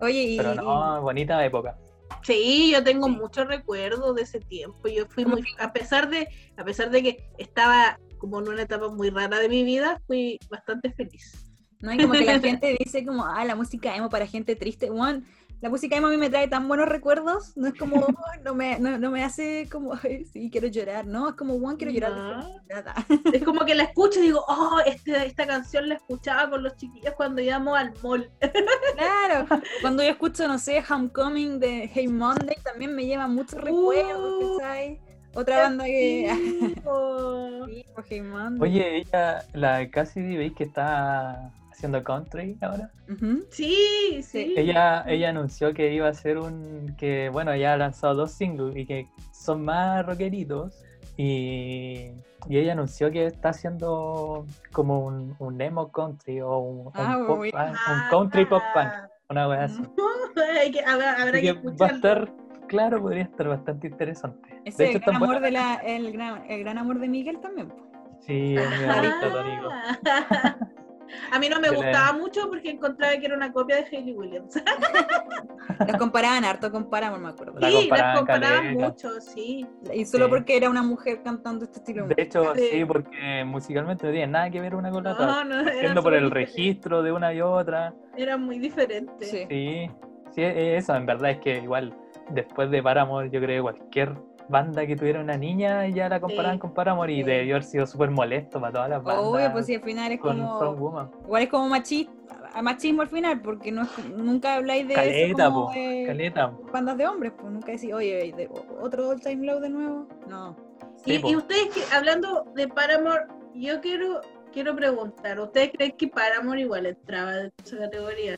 Oye, y, Pero no, bonita época. Sí, yo tengo Sí. muchos recuerdos de ese tiempo. Yo fui muy, a pesar de, a pesar de que estaba como en una etapa muy rara de mi vida, fui bastante feliz. ¿no? Y como que la gente dice como, ah, la música emo para gente triste. Juan, la música emo a mí me trae tan buenos recuerdos, no es como, "Ay, no me, no, no me hace como, "Ay, sí, quiero llorar, no, es como, Juan, quiero llorar de felicidad". Es como que la escucho y digo, oh, este, esta canción la escuchaba con los chiquillos cuando íbamos al mall. Claro, cuando yo escucho, no sé, Homecoming de Hey Monday, también me lleva muchos recuerdos, Uh. ¿cachai? Otra banda que... Sí, pues, Hey Monday. Oye, ella, la Cassidy, ¿veis que está haciendo country ahora? Ujú. sí, sí. Ella, ella anunció que iba a hacer un, que bueno, ya ha lanzado dos singles y que son más rockeritos. Y, y ella anunció que está haciendo como un, un emo country o un, un Ah, pop muy- punk, un country pop punk, una wea así. Hay que- habrá, habrá que que va a estar, claro, podría estar bastante interesante. Ese De es hecho, el gran, amor de la el, gran, el gran amor de Miguel también. Sí, es mi Tónico. A mí no me gustaba mucho porque encontraba que era una copia de Hayley Williams. Los comparaban harto con Paramore, me acuerdo. La sí, las comparaban comparaban mucho, sí. Y solo Sí. porque era una mujer cantando este estilo. De hecho, Sí. sí, porque musicalmente no tiene nada que ver una con la otra. No, no, era Viendo por el registro de una y otra. Era muy diferente. Sí. Sí, sí, es eso, en verdad es que igual después de Paramore, yo creo que cualquier banda que tuviera una niña ya la comparaban Sí. con Paramore y debió haber sido súper molesto para todas las bandas Obvio, pues si al final es con como. Igual es como machismo, machismo al final, porque no es, nunca habláis de Caleta, eso como po, de caleta. bandas de hombres, pues nunca decís, oye, de- otro All Time Low de nuevo. No. Sí, Y, y ustedes, que, hablando de Paramore, yo quiero quiero preguntar, ¿ustedes creen que Paramore igual entraba en esa categoría?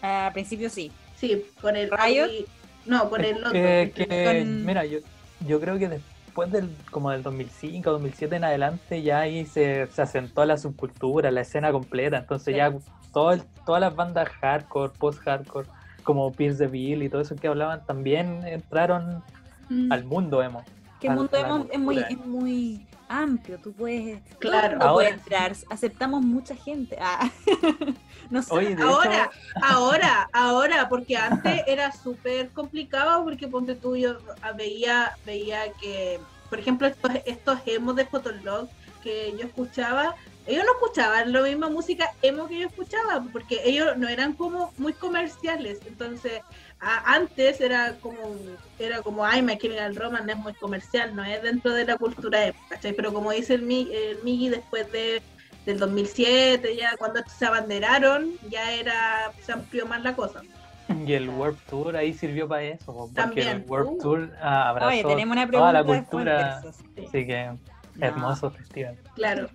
Al principio sí. Sí, con el Riot. Audi- No, con el otro. Eh, que, Con- Mira, yo, yo creo que después del como del 2005, 2007 en adelante ya ahí se, se asentó la subcultura, la escena completa, entonces Sí. ya todo el- todas las bandas hardcore, post-hardcore, como Pierce the Veil y todo eso que hablaban, también entraron Mm. al mundo emo. Que el mundo emo es muy, es muy amplio, tú puedes. Claro. puede entrar, aceptamos mucha gente. Ah. no sé. Oye, Ahora, hecho, ahora, ahora, porque antes era súper complicado porque ponte tú, yo veía, veía que, por ejemplo, estos, estos emos de Fotolog que yo escuchaba, ellos no escuchaban la misma música emo que yo escuchaba, porque ellos no eran como muy comerciales, entonces a- antes era como, era como, ay, My Chemical Romance es muy comercial, no es dentro de la cultura emo, ¿cachai? Pero como dice el, Mi- el Migi después de del 2007, ya cuando se abanderaron, ya era, se amplió más la cosa. y el Warp Tour ahí sirvió para eso, po, porque También. el Warp Uh. Tour ah, abrazó Oye, tenemos una toda pregunta la después cultura, de así que No. hermoso festival. Claro.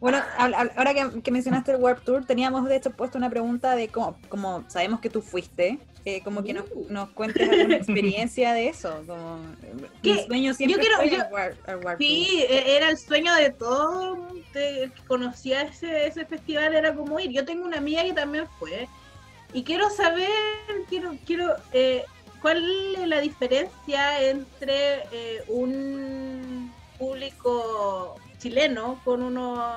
Bueno, ahora que, que mencionaste el Warp Tour, teníamos de hecho puesto una pregunta de cómo, como sabemos que tú fuiste, eh, como que nos, Uh. nos cuentes alguna experiencia de eso. Como, ¿Qué? mi sueño siempre quiero- fue yo- el Warp, el Warp Sí, e- era el sueño de todo de- el que conocía ese, ese festival, era como ir. Yo tengo una amiga que también fue. Y quiero saber, quiero, quiero, eh, ¿cuál es la diferencia entre eh, un público chileno con uno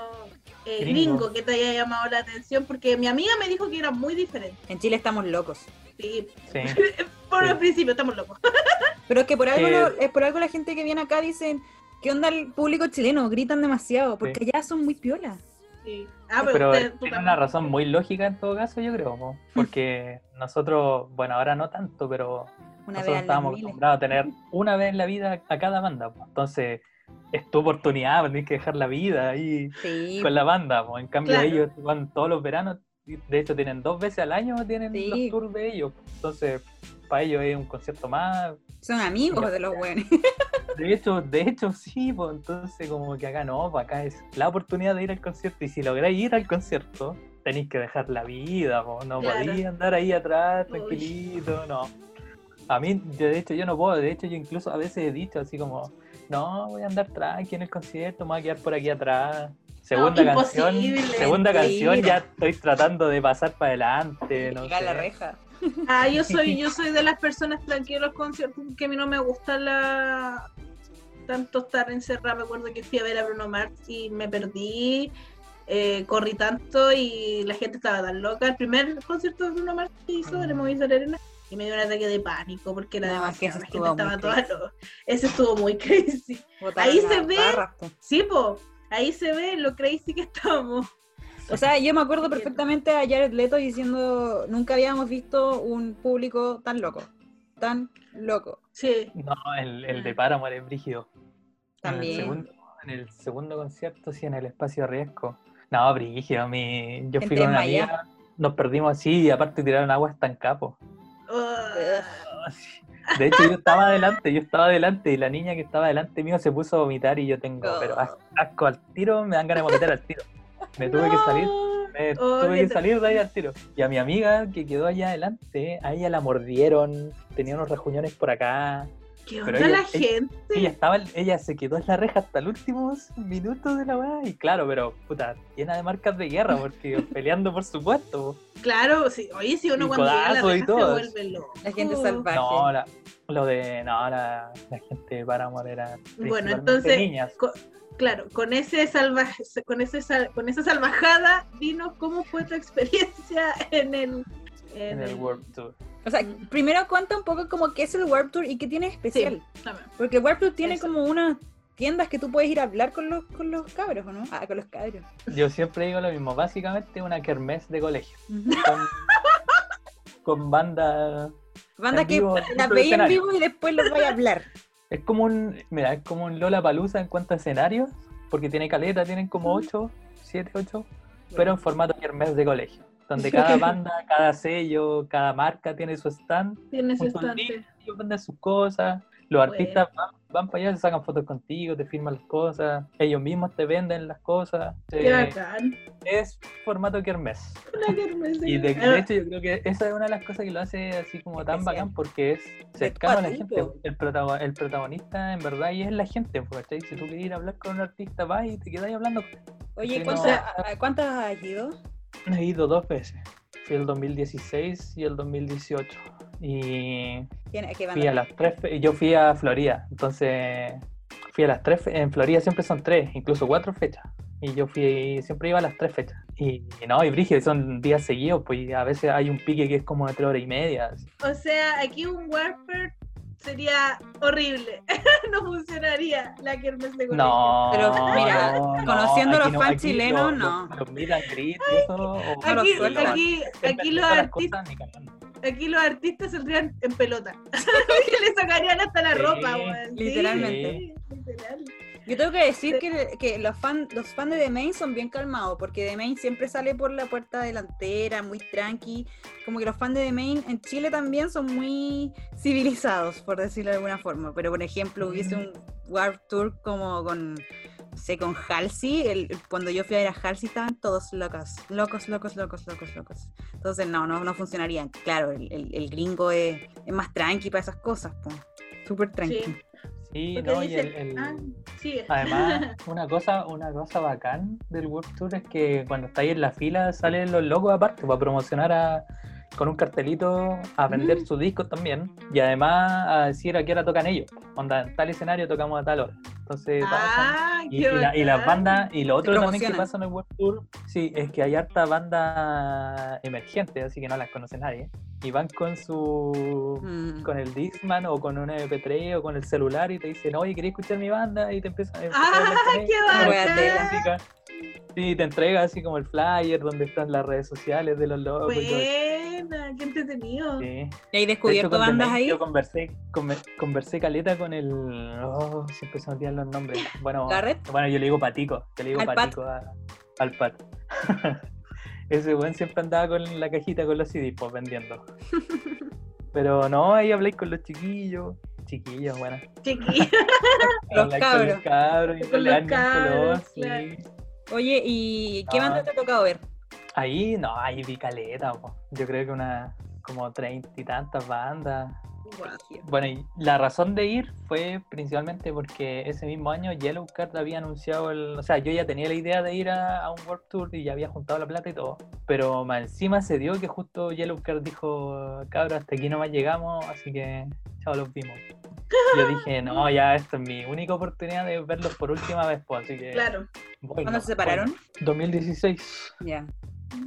eh, Gringo. gringo que te haya llamado la atención? Porque mi amiga me dijo que era muy diferente. En Chile estamos locos. Sí, Sí. por Sí. el principio estamos locos. Pero es que por algo, Eh, lo- es por algo la gente que viene acá dicen, ¿qué onda el público chileno? Gritan demasiado, porque Sí. allá son muy piolas. Sí. Ah, pero usted- tú tiene una razón muy lógica en todo caso, yo creo, po, porque nosotros, bueno, ahora no tanto, pero Una nosotros estábamos acostumbrados a tener una vez en la vida a cada banda, po. entonces es tu oportunidad, pues, tienes que dejar la vida ahí Sí, con la banda, po. en cambio Claro. ellos van todos los veranos, de hecho tienen dos veces al año tienen Sí. los tours de ellos, entonces para ellos es un concierto más. Son amigos de los buenos. De hecho, de hecho sí, pues entonces como que acá no, pues acá es la oportunidad de ir al concierto y si lográis ir al concierto, tenéis que dejar la vida, pues, no Claro. podéis andar ahí atrás Uy. tranquilito, no. A mí, de hecho, yo no puedo, de hecho yo incluso a veces he dicho así como, no, voy a andar tranqui en el concierto, me voy a quedar por aquí atrás. Segunda canción, segunda canción ya estoy tratando de pasar para adelante, no Llegar a la sé. reja. Ah, yo soy, yo soy de las personas tranquilas en los conciertos que a mí no me gusta la tanto estar encerrada. Me acuerdo que fui a ver a Bruno Mars y me perdí, eh, corrí tanto y la gente estaba tan loca. El primer concierto de Bruno Mars que hizo en el Movistar Arena y me dio un ataque de pánico porque era No, demasiado. La gente estaba toda. Ese estuvo muy crazy. Botaron Ahí se ve. Sí, po, ahí se ve lo crazy que estamos. O sea, yo me acuerdo perfectamente a Jared Leto diciendo, nunca habíamos visto un público tan loco, tan loco. Sí. No, el, el de Paramore es brígido. En el, También. segundo, en el segundo concierto, sí, en el espacio riesgo. No, brígido, mi, yo fui con una amiga, nos perdimos así y aparte tiraron agua estancada. po. Uh, De hecho, yo estaba adelante, yo estaba adelante y la niña que estaba adelante mío se puso a vomitar y yo tengo, pero as- asco al tiro, me dan ganas de vomitar al tiro. Me tuve que salir, me Oh, tuve que salir de ahí al tiro. Y a mi amiga que quedó allá adelante, a ella la mordieron, tenía unos rajuñones por acá. ¿Qué Pero onda ella- la gente? Ella estaba, ella se quedó en la reja hasta los últimos minutos de la weá. Y claro, pero puta, llena de marcas de guerra, porque peleando por supuesto. Claro, sí. Oye, si uno Y cuando llega a la reja se vuelve loco. La gente salvaje. No, la- lo de. No, la, la gente Paramore era. Bueno, entonces, Niñas. co- claro, con ese salvaje, con ese sal- con esa salvajada, dinos cómo fue tu experiencia en el En el World Tour. O sea, primero cuenta un poco como qué es el Warp Tour y qué tiene especial. Porque el Warp Tour tiene Eso. como unas tiendas que tú puedes ir a hablar con los, con los cabros, ¿o no? Ah, con los cabros. Yo siempre digo lo mismo, básicamente una kermés de colegio. Con, con banda. Banda que vivo, del veía en vivo y después los vaya a hablar. Es como un. Mira, es como un Lola Palusa en cuanto a escenarios. Porque tiene caleta, tienen como 8, 7, 8. Pero en formato kermés de colegio. Donde cada banda, cada sello, cada marca tiene su stand. Tiene su estante. ellos venden sus cosas. Los Bueno. artistas van, van para allá, se sacan fotos contigo, te firman las cosas. Ellos mismos te venden las cosas. Qué Eh, bacán. es formato kermés. Una kermés Y de, de hecho yo creo que esa es una de las cosas que lo hace así como tan Especial. bacán porque es cercano a la gente. El, protago- el protagonista en verdad y es la gente. pues, ¿cachai? Si tú quieres ir a hablar con un artista, vas y te quedas ahí hablando. Oye, ¿cuántas, no. ¿cuántas has ido? He ido dos veces. Fui el 2016 y el 2018. Y ¿Quién- ¿Qué fui a las tres, yo fui a Florida, entonces fui a las tres, en Florida siempre son tres, incluso cuatro fechas, y yo fui, siempre iba a las tres fechas, y, y no, y brígido, son días seguidos, pues y a veces hay un pique que es como de tres horas y media, así. O sea, aquí un Warfare sería horrible. no funcionaría la kermés de colegio. no, Pero, mira, no, conociendo aquí los fans chilenos, no. Los, eso, Aquí, los artistas, aquí los artistas saldrían en pelota. Le sacarían hasta la Sí, ropa, weón. Sí, literalmente. literal. Yo tengo que decir que, que los fans los fan de The Main son bien calmados, porque The Main siempre sale por la puerta delantera, muy tranqui. Como que los fans de The Main en Chile también son muy civilizados, por decirlo de alguna forma. Pero, por ejemplo, hubiese un Warp Tour como con, no sé, con Halsey. El, cuando yo fui a ver a Halsey estaban todos locos, locos, locos, locos, locos, locos. Entonces, no, no, no funcionaría. Claro, el, el- el gringo es, es más tranqui para esas cosas, po. Súper tranqui. Sí. Porque no, y el- el- ah. Además, una cosa, una cosa bacán del World Tour es que cuando estáis en la fila salen los locos aparte para promocionar a, con un cartelito a vender Mm. sus discos también y además a decir a qué hora tocan ellos. Onda, en tal escenario tocamos a tal hora. Entonces. Ah, Y, la- y las bandas, y lo otro también que pasa en el World Tour, sí, es que hay harta banda emergente, así que no las conoce nadie. Y van con su Mm. con el Discman o con un MP3 o con el celular y te dicen, oye, ¿queréis escuchar mi banda? Y te empiezan a ¡Ah, qué música. Sí, te entrega así como el flyer donde están las redes sociales de los locos. y todo eso. Buena, qué entretenido. Sí. ¿Y hay De hecho, descubierto bandas ahí? Yo conversé, conver- conversé caleta con el. Oh, siempre se me olvidan los nombres. Bueno, ¿Garrett? bueno yo le digo Patico. Yo le digo Al Pat. Patico a- al Pat. Ese buen siempre andaba con la cajita con los CDs, pues vendiendo. Pero no, ahí habláis con los chiquillos. Chiquillos, bueno. Chiqui. Los los cabros y Con los color, cabros, claro. sí. Oye, ¿y qué Ah. banda te ha tocado ver? Ahí, no, ahí vi caleta, po. yo creo que una como treinta y tantas bandas. Bueno, y la razón de ir fue principalmente porque ese mismo año Yellow Card había anunciado el. O sea, yo ya tenía la idea de ir a, a un World Tour y ya había juntado la plata y todo. Pero más encima se dio que justo Yellow Card dijo: Cabros, hasta aquí nomás llegamos, así que chao, los vimos. Yo dije: No, ya esta es mi única oportunidad de verlos por última vez, pues, así que. Claro. ¿Cuándo se separaron? voy nomás. 2016. Ya.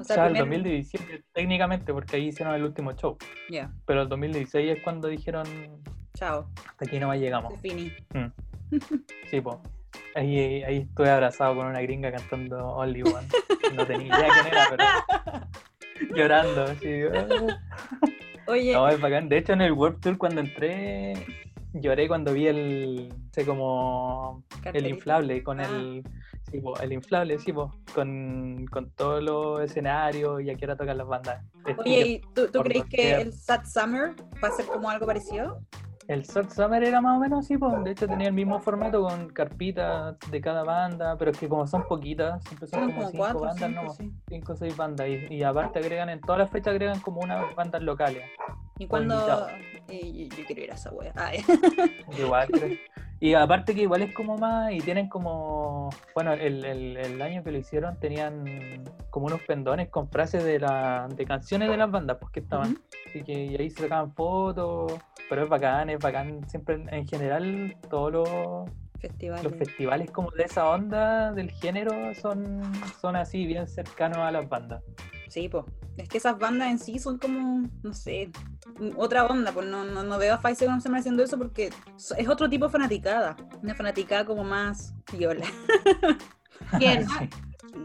O sea, sea, el primer- 2017 técnicamente, porque ahí hicieron el último show. Ya, Pero el 2016 es cuando dijeron: chao. Hasta aquí nomás llegamos. Defini. Sí, po. Ahí, ahí estuve abrazado con una gringa cantando Only One. No tenía idea quién era, pero llorando. Así. Oye, No, es bacán. De hecho, en el World Tour cuando entré, lloré cuando vi el, sé como el inflable con Ah. el, sí, po, el inflable, sí, po, con, con todos los escenarios y a qué hora tocan las bandas. Oye, ¿y tú, crees que el Sad Summer va a ser como algo parecido? El Sad Summer era más o menos así, pues. De hecho tenía el mismo formato con carpitas de cada banda, pero es que como son poquitas, siempre son como como cinco cuatro, bandas, cinco, no, cinco o seis bandas. Y, y aparte agregan, en todas las fechas agregan como unas bandas locales. ¿Y invitados. Eh, yo, yo quiero ir a esa wea. Ah. Igual, creo. Y aparte que igual es como más, y tienen como, bueno, el, el, el año que lo hicieron tenían como unos pendones con frases de, la, de canciones de las bandas, pues que estaban. Ujú. Así que y ahí se sacaban fotos, pero es bacán, es bacán. Siempre en- en general todos los Festival. los festivales como de esa onda del género son, son así, bien cercanos a las bandas. Sí, pues. Es que esas bandas en sí son como, no sé, otra onda. Pues no, no, no veo a Summer haciendo eso porque es otro tipo de fanaticada. Una fanaticada como más viola. ¿Quién? Sí,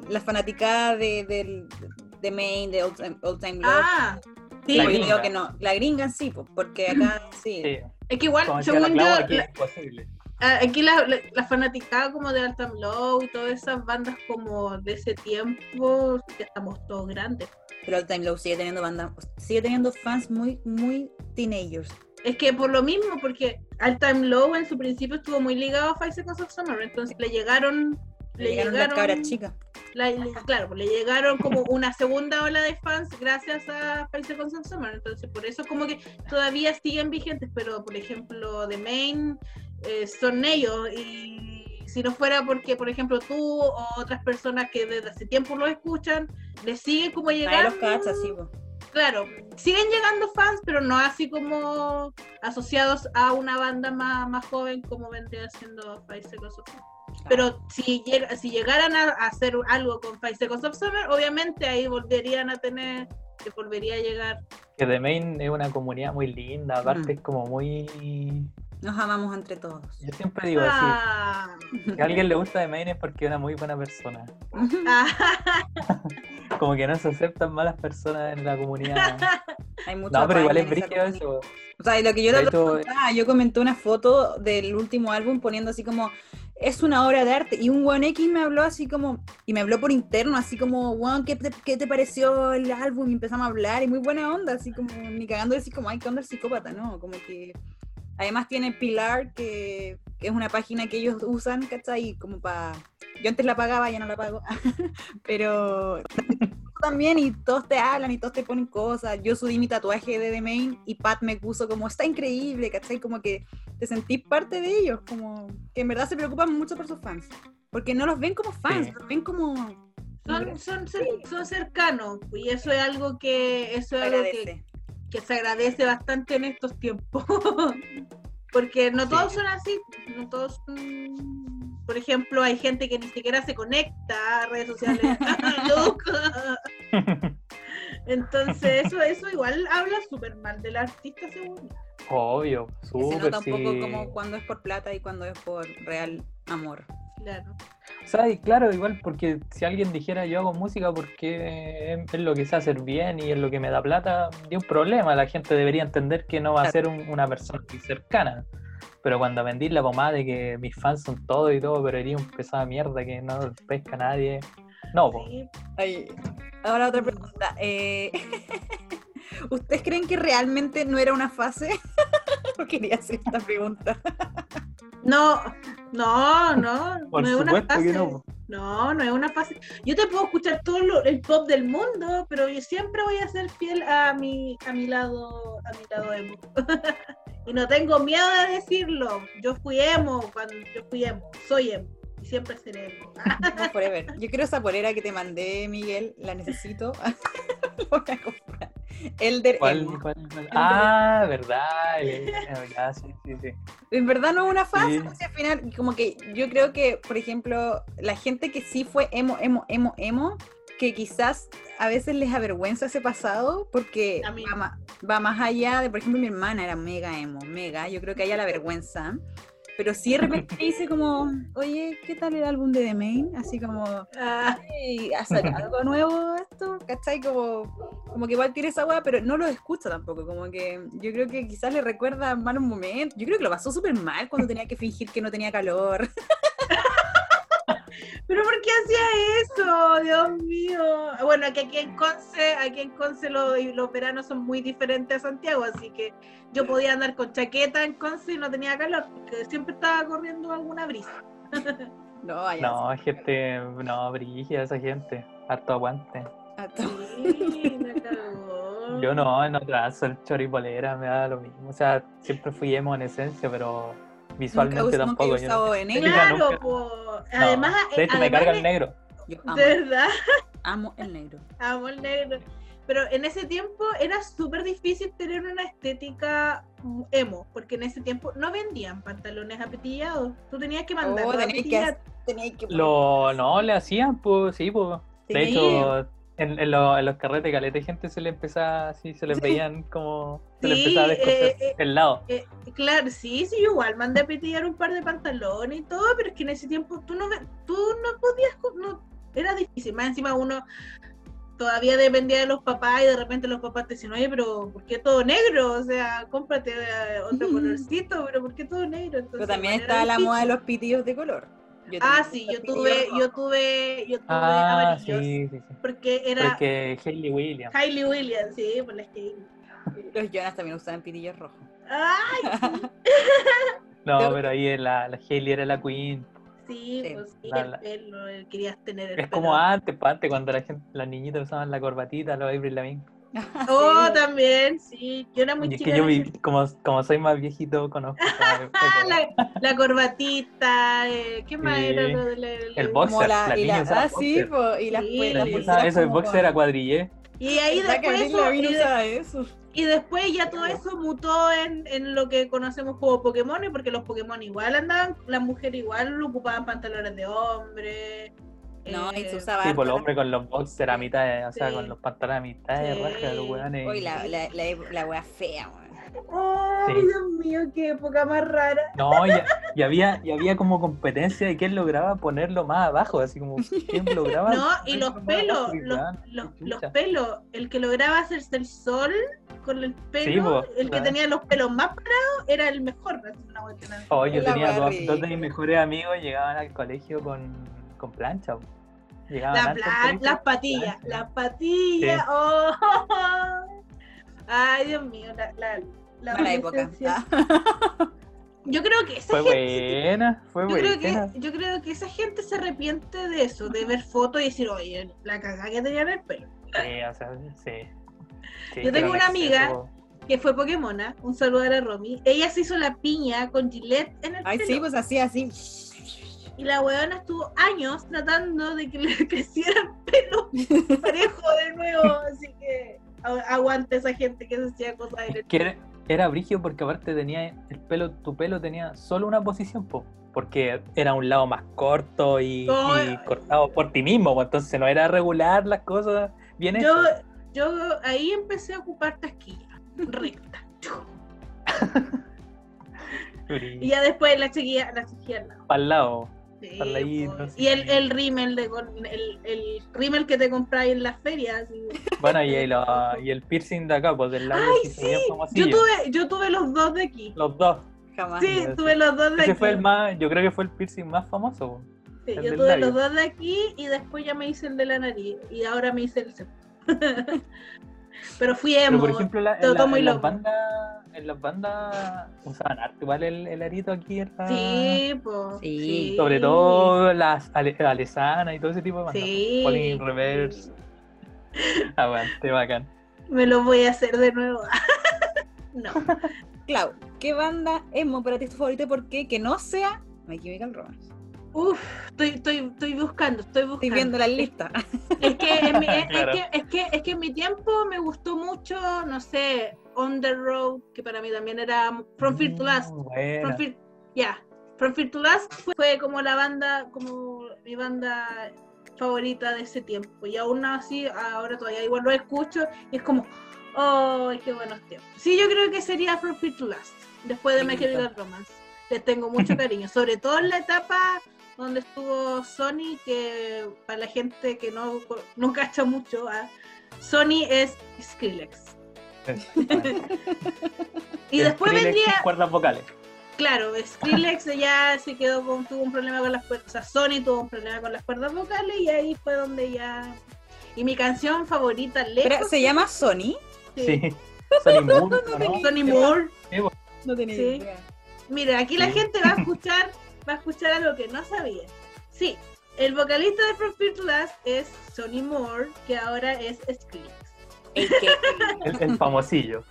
La fanaticada de, del- de Main, de Old Time, Old Time Love. Ah, sí. La yo gringa. digo que no. La gringa sí, pues, porque acá sí. sí. Es que igual, según yo, la- es imposible. Ah, Aquí la, la, la fanaticada como de Altam Low y todas esas bandas como de ese tiempo, ya estamos todos grandes. Pero Time Low sigue teniendo banda, sigue teniendo fans muy, muy teenagers. Es que por lo mismo, porque All Time Low en su principio estuvo muy ligado a Five Seconds of Summer, entonces le llegaron, Le llegaron las cabras chicas. la- le- claro, le llegaron como una segunda ola de fans gracias a Five Seconds of Summer, entonces por eso como que todavía siguen vigentes, pero por ejemplo The Main eh, son ellos y si no fuera porque por ejemplo tú o otras personas que desde hace tiempo lo escuchan, les siguen como llegando. los cacha, sí, pues. Claro, siguen llegando fans, pero no así como asociados a una banda más, más joven como vendría siendo Five Seconds of Summer. Pero si, llega, si llegaran a, a hacer algo con Five Seconds of Summer, obviamente ahí volverían a tener, que volvería a llegar. Que The Main es una comunidad muy linda, aparte Mm. es como muy... Nos amamos entre todos. Yo siempre digo así, Ah, si a alguien le gusta The Main es porque es una muy buena persona. ah, Como que no se aceptan malas personas en la comunidad. Hay No, pero igual es comunidad. eso. O sea, y lo que yo De te yo comenté una foto del último álbum poniendo así como es una obra de arte y un weón X me habló así como y me habló por interno así como weón ¿qué te, qué te pareció el álbum? y empezamos a hablar y muy buena onda así como ni cagando así como ay qué onda el psicópata no como que además tiene Pilar que, que es una página que ellos usan ¿cachai? como para yo antes la pagaba ya no la pago pero también y todos te hablan y todos te ponen cosas. Yo subí mi tatuaje de The Main y Pat me puso como, está increíble, ¿cachai? Como que te sentís parte de ellos, como que en verdad se preocupan mucho por sus fans. Porque no los ven como fans, Sí. los ven como... son, son, cer- son cercanos y eso es algo que eso es algo que. Que se agradece bastante en estos tiempos. Porque no todos Sí. son así, no todos son... Por ejemplo, hay gente que ni siquiera se conecta a redes sociales. Entonces, eso, eso igual habla súper mal del artista, según. Obvio, Que se súper nota un sí. poco como cuando es por plata y cuando es por real amor. Claro. Y claro, igual porque si alguien dijera yo hago música porque es, lo que sé hacer bien y es lo que me da plata, es un problema. La gente debería entender que no va a ser un- una persona muy cercana. Pero cuando vendí la pomada de que mis fans son todo y todo, pero eres un pesado de mierda que no pesca nadie. No, po. Sí. Ay, ahora otra pregunta. eh, ¿Ustedes creen que realmente no era una fase? Quería hacer esta pregunta. No, no, no. Por no es una fase. No, no es una fase. Yo te puedo escuchar todo lo- el pop del mundo, pero yo siempre voy a ser fiel a mi, a mi lado, a mi lado emo. y no tengo miedo de decirlo. Yo fui emo cuando yo fui emo, soy emo y siempre seré emo. No, forever. Yo quiero esa polera que te mandé, Miguel. La necesito. La voy a comprar. Elder ¿Cuál, Emo. cuál, cuál? Ah, verdad. eh, ya, sí, sí, sí. En verdad no es una fase, al final, como que yo creo que, por ejemplo, la gente que sí fue emo, emo, emo, emo, que quizás a veces les avergüenza ese pasado porque va, va más allá de, por ejemplo, mi hermana era mega emo, mega, yo creo que a ella la vergüenza. Pero sí de repente dice como, oye, ¿qué tal el álbum de The Main? Así como, Ah, "Ey, ¿ha sacado algo nuevo esto? ¿Cachai? Como, como que igual tiene esa weá, pero no lo escucha tampoco. Como que yo creo que quizás le recuerda malos momentos. Yo creo que lo pasó súper mal cuando tenía que fingir que no tenía calor. pero ¿por qué hacía eso? Dios mío. Bueno, que aquí en Conce, aquí en Conce lo- los veranos son muy diferentes a Santiago, así que yo podía andar con chaqueta en Conce y no tenía calor, porque siempre estaba corriendo alguna brisa. No, vaya. No, gente, no, brígida esa gente. Harto aguante. a to- Sí, me cagó. Yo no, no trazo el choripolera, me da lo mismo. O sea, siempre fui emo en esencia, pero Nunca, visualmente us- nunca he tampoco. yo usado no- en negro. Claro, nunca. No, además, de hecho, me carga el negro. Yo amo, de verdad, amo el negro. amo el negro. Pero en ese tiempo era súper difícil tener una estética emo, porque en ese tiempo no vendían pantalones apetillados. Tú tenías que mandar Oh, tenéis que, Lo, no, le hacían, pues, sí, pues. De Sí. hecho, en, en, lo- en los carretes caleta de gente se le empezaba así, se les veían como. Se les Sí, empezaba a descoser eh, eh, el lado. Eh, claro, sí, sí, yo igual mandé a petillar un par de pantalones y todo, pero es que en ese tiempo tú no, ve- tú no podías, no, era difícil, más encima uno todavía dependía de los papás y de repente los papás te decían, oye, pero ¿por qué todo negro? O sea, cómprate eh, otro colorcito, pero ¿por qué todo negro? Entonces, Pero también está la moda de los pitillos de color. Yo Ah, sí, yo tuve, yo tuve, yo tuve Ah, amarillos, sí, sí, sí. porque era Porque Hayley Williams. Hailey Williams, sí, por la Hailey. Los Jonas también usaban pitillos rojos. Ay, sí, No, pero ahí la, la Hailey era la queen. sí, Sí, pues sí, la- el pelo, eh, querías tener el Es pelo. como antes, pues antes cuando la gente, las niñitas usaban la corbatita, los Avril Lavigne. Oh, Sí. también, sí. Yo era muy Y es chica. que yo vi, como, como soy más viejito, conozco. Ah, la, la corbatita, eh, ¿qué más Sí. era lo de la- El la- Boxer, la, y ah, sí, po, y las Sí. eso, el boxer era cuadrillé. Y ahí ¿Verdad que después, eso, y, de- usaba eso? y después ya todo eso mutó en, en lo que conocemos como Pokémon, porque los Pokémon igual andaban, las mujeres igual ocupaban pantalones de hombre. No, y eh, se usaba Sí, harto por los la- hombres con los boxers a mitad, de- o sea, Sí. con los pantalones a mitad de Sí. raja, los weones. Uy, la, la, la, la wea fea, weón. Ay, Sí. Dios mío, qué época más rara. No, y, y había, y había como competencia de quién lograba ponerlo más abajo, así como quién lograba. No, y los pelos, abajo, los, los, los pelos, el que lograba hacerse el sol con el pelo, po, el que tenía los pelos más parados, era el mejor. una. Oh, yo tenía dos, dos de mis mejores amigos llegaban al colegio con, con plancha. La las con patillas, plancha. las patillas, oh, ay Dios mío, la, la, la Mala época. Ah. Yo creo que esa Fue gente, buena, fue yo buena. creo que, yo creo que esa gente se arrepiente de eso, de ver fotos y decir, oye, la cagada que tenía en el pelo. Sí, o sea, sí. Sí, Yo tengo una amiga- exceso, que fue Pokémona, un saludo a la Romy, ella se hizo la piña con Gillette en el Ay, pelo. sí, pues así, así. Y la weona estuvo años tratando de que le creciera el pelo parejo de nuevo, así que agu- aguante esa gente que se hacía cosas Que era, era brigio porque aparte tenía el pelo, tu pelo tenía solo una posición, po, porque era un lado más corto y, Oh, y cortado por ti mismo, po, entonces no era regular las cosas bien Yo, hechas. yo ahí empecé a ocupar tasquilla, recta. Y ya después la seguía, la seguía al lado. Para el lado. Sí, pues. Y el, el rímel de con- el, el rímel que te compráis en las ferias. así. Bueno, y el, y el piercing de acá, pues del lado Ay, sí, yo tuve, yo tuve los dos de aquí. Los dos. Jamás. Sí, tuve los dos de Ese aquí. fue el más, yo creo que fue el piercing más famoso. Sí, yo tuve labio. los dos de aquí y después ya me hice el de la nariz y ahora me hice el. Pero fui Pero emo. por ejemplo, la- en, todo la- muy en las bandas, en las bandas usaban arte, igual el, el arito aquí era... Sí, pues. Sí. Sobre todo las ale- Alesana y todo ese tipo de bandas. Sí. Falling in Reverse. Aguante, bacán. Me lo voy a hacer de nuevo. no. Clau, ¿qué banda emo para ti es tu favorita y por qué? Que no sea My Chemical Romance. Uf, estoy, estoy, estoy buscando, estoy buscando. Estoy viendo la lista. Es que, en mi, es, Claro. que, es, que, es que en mi tiempo me gustó mucho, no sé, On the Road, que para mí también era From Fear to Last. Mm, buena. From Fear, ya, From Fear to Last fue, fue como la banda, como mi banda favorita de ese tiempo. Y aún así, ahora todavía igual lo escucho y es como, ¡oh, qué buenos tiempos! Sí, yo creo que sería From Fear to Last, después de My Bonito. Chemical Romance. Les tengo mucho cariño, sobre todo en la etapa donde estuvo Sony, que para la gente que no, no cacha mucho, ah, Sony es Skrillex. Y después Skrillex vendría, cuerdas vocales. claro, Skrillex ya se quedó con, tuvo un problema con las cuerdas, o sea, Sony tuvo un problema con las cuerdas vocales y ahí fue donde ya... Y mi canción favorita, lejos, Pero se llama Sony. Sí. Sonny Moore, ¿o ¿no? Sony Moore. No tenía Sí. idea. Mira, aquí la Sí. gente va a escuchar, va a escuchar algo que no sabía. Sí, el vocalista de From Fear to Last es Sonny Moore, que ahora es Skrillex. El, que, El, el famosillo.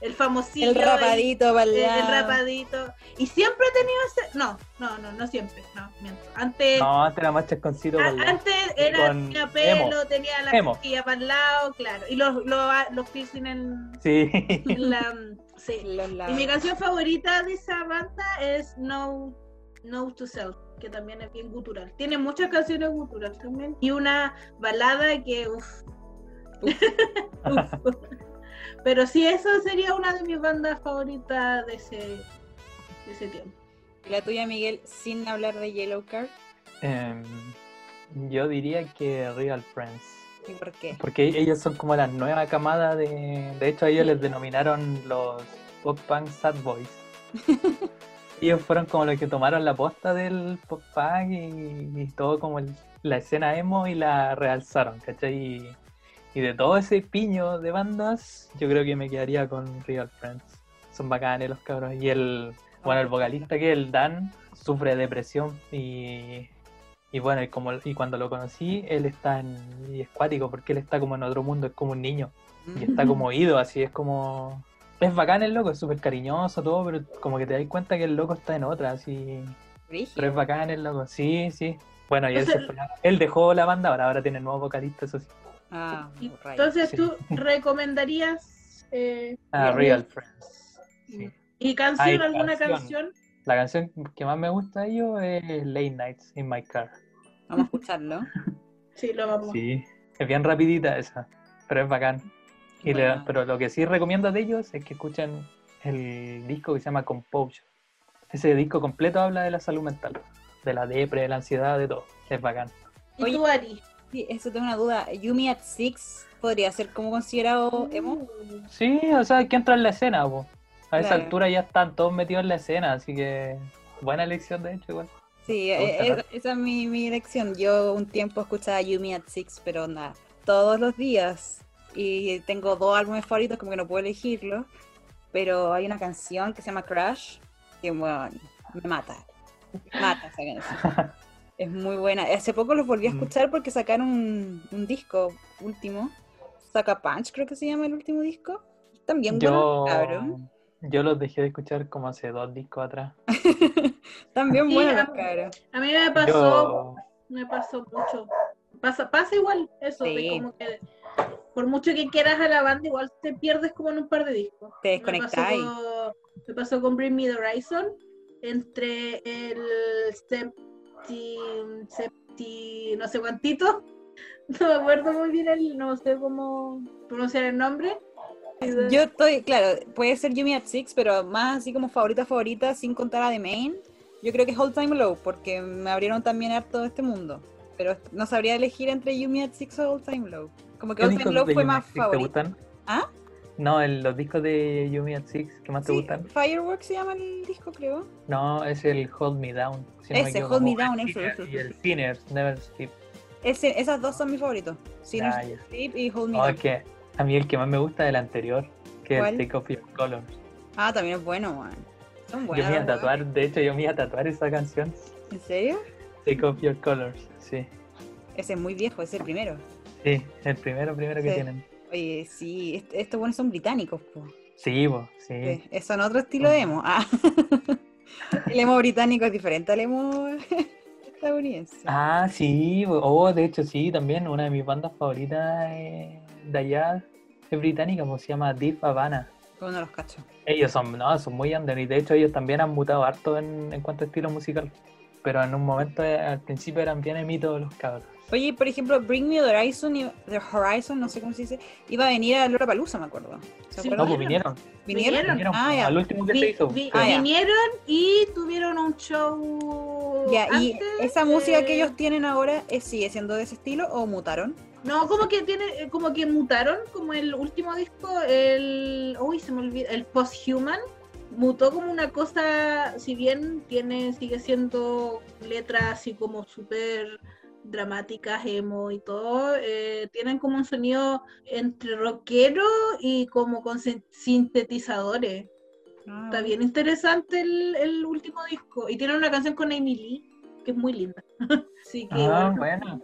El famosito. el rapadito para El, el rapadito. Y siempre he tenido ese. No, no, no, no siempre. No, miento. Antes. No, antes era más chasconcito. a- antes era, con tenía pelo, emo. tenía la Emo. cosquilla para el lado, claro. Y los, los, los piercing en, Sí. en la. Sí. Los Y mi canción favorita de esa banda es No, no to Self, que también es bien gutural. Tiene muchas canciones guturales también. Y una balada que, uff. Pero sí, eso sería una de mis bandas favoritas de ese, de ese tiempo. ¿Y la tuya, Miguel, sin hablar de Yellow Card? Em, yo diría que Real Friends. ¿Y por qué? Porque ellos son como la nueva camada de. De hecho, a ellos les denominaron los pop punk sad boys. ellos fueron como los que tomaron la posta del pop punk y, y todo como el- la escena emo y la realzaron, ¿cachai? Y, y de todo ese piño de bandas, yo creo que me quedaría con Real Friends. Son bacanes los cabros. Y el, bueno, el vocalista que es el Dan sufre de depresión y, y bueno, y, como, y cuando lo conocí, él está en, y es cuático porque él está como en otro mundo, es como un niño y está como oído, así es como... Es bacán el loco, es súper cariñoso todo, pero como que te das cuenta que el loco está en otra, así... Pero es bacán el loco, sí, sí. Bueno, y él, se fue- él dejó la banda, ahora, ahora tiene nuevo vocalista, eso sí. Ah. Entonces, Sí. ¿tú recomendarías eh, Ah, Real Friends. sí. ¿Y canción, Ay, alguna canción. canción? La canción que más me gusta de ellos es Late Nights in My Car. Vamos a escucharlo. Sí, lo vamos. Sí, es bien rapidita esa, pero es bacán. Y le- Buena. pero lo que sí recomiendo de ellos es que escuchen el disco que se llama Composure. Ese disco completo habla de la salud mental, de la depre, de la ansiedad, de todo. Es bacán. ¿Y tú, Ari? Sí, eso tengo una duda. Yumi at Six podría ser como considerado emo. Sí, o sea, hay que entrar en la escena, po. A esa Claro. altura ya están todos metidos en la escena, así que buena elección de hecho igual. Sí, eh, eh, esa es mi, mi elección. Yo un tiempo escuchaba Yumi at Six, pero nada, todos los días. Y tengo dos álbumes favoritos, como que no puedo elegirlos. Pero hay una canción que se llama Crash, que bueno, me mata. Me mata esa canción. Es muy buena. Hace poco los volví a Mm. escuchar porque sacaron un, un disco último. Saca Punch, creo que se llama el último disco. También bueno, Yo, cabrón. yo los dejé de escuchar como hace dos discos atrás. También Sí, bueno, cabros. A mí me pasó, Yo, me pasó mucho. Pasa, pasa igual eso, de como que por mucho que quieras a la banda, igual te pierdes como en un par de discos. Te Me desconectáis. con- Me pasó con Bring Me the Horizon, entre el septi, septi, no sé cuántito, no me acuerdo muy bien el, no sé cómo pronunciar el nombre. Yo estoy, claro, puede ser Yumi at Six, pero más así como favorita, favorita, sin contar a The Main. Yo creo que es All Time Low, porque me abrieron también harto este mundo. Pero no sabría elegir entre Yumi at Six o All Time Low. Como que ¿qué All Time discos Low de fue más Six te favorito. gustan? ¿Ah? No, el- los discos de Yumi at Six que más te gustan. Fireworks se llama el disco, creo. No, es el Hold Me Down. si no me Ese, equivoco. Hold Me Down, eso, eso, Y el Sinners, Never Sleep. Ese, esas dos son mis favoritos. Sinners Ah. Sleep y Hold Me Oh, Down. es A mí el que más me gusta es el anterior, que es ¿Cuál? el Take Off Your Colors. Ah, también es bueno, man. Son Yo buenas. me iba a tatuar, de hecho yo me iba a tatuar esa canción. ¿En serio? Take Off Your Colors, sí. Ese es muy viejo, ese es primero. Sí, el primero, primero que tienen. Oye, sí, est- estos buenos son británicos, po. Sí, sí. Sí, son otro estilo de emo. Ah. el emo británico es diferente al emo estadounidense. Ah, sí, oh, de hecho sí, también una de mis bandas favoritas eh, de allá es británica, pues se llama Deep Havana. De los cachos. Ellos son, no, son muy under y de hecho ellos también han mutado harto en, en cuanto a estilo musical. Pero en un momento, eh, al principio eran bien emitos los cabros. Oye, por ejemplo, Bring Me the Horizon, the Horizon, no sé cómo se dice, iba a venir a Lola Palusa, me acuerdo. ¿Se Sí, No, pues vinieron. ¿Vinieron? Ah, ya. al último que Vi- se hizo. vi- Ah, vinieron y tuvieron un show. Ya, y esa música que eh, ellos tienen ahora ¿es, sigue siendo de ese estilo o mutaron? No, como que tiene, eh, como que mutaron, como el último disco, el. Uy, se me olvida, el Posthuman. Mutó como una cosa, si bien tiene, sigue siendo letras así como súper dramáticas, emo y todo, eh, tienen como un sonido entre rockero y como con sin- sintetizadores. Ah, Está bien interesante el, el último disco. Y tiene una canción con Amy Lee, que es muy linda. Así que Ah, bueno.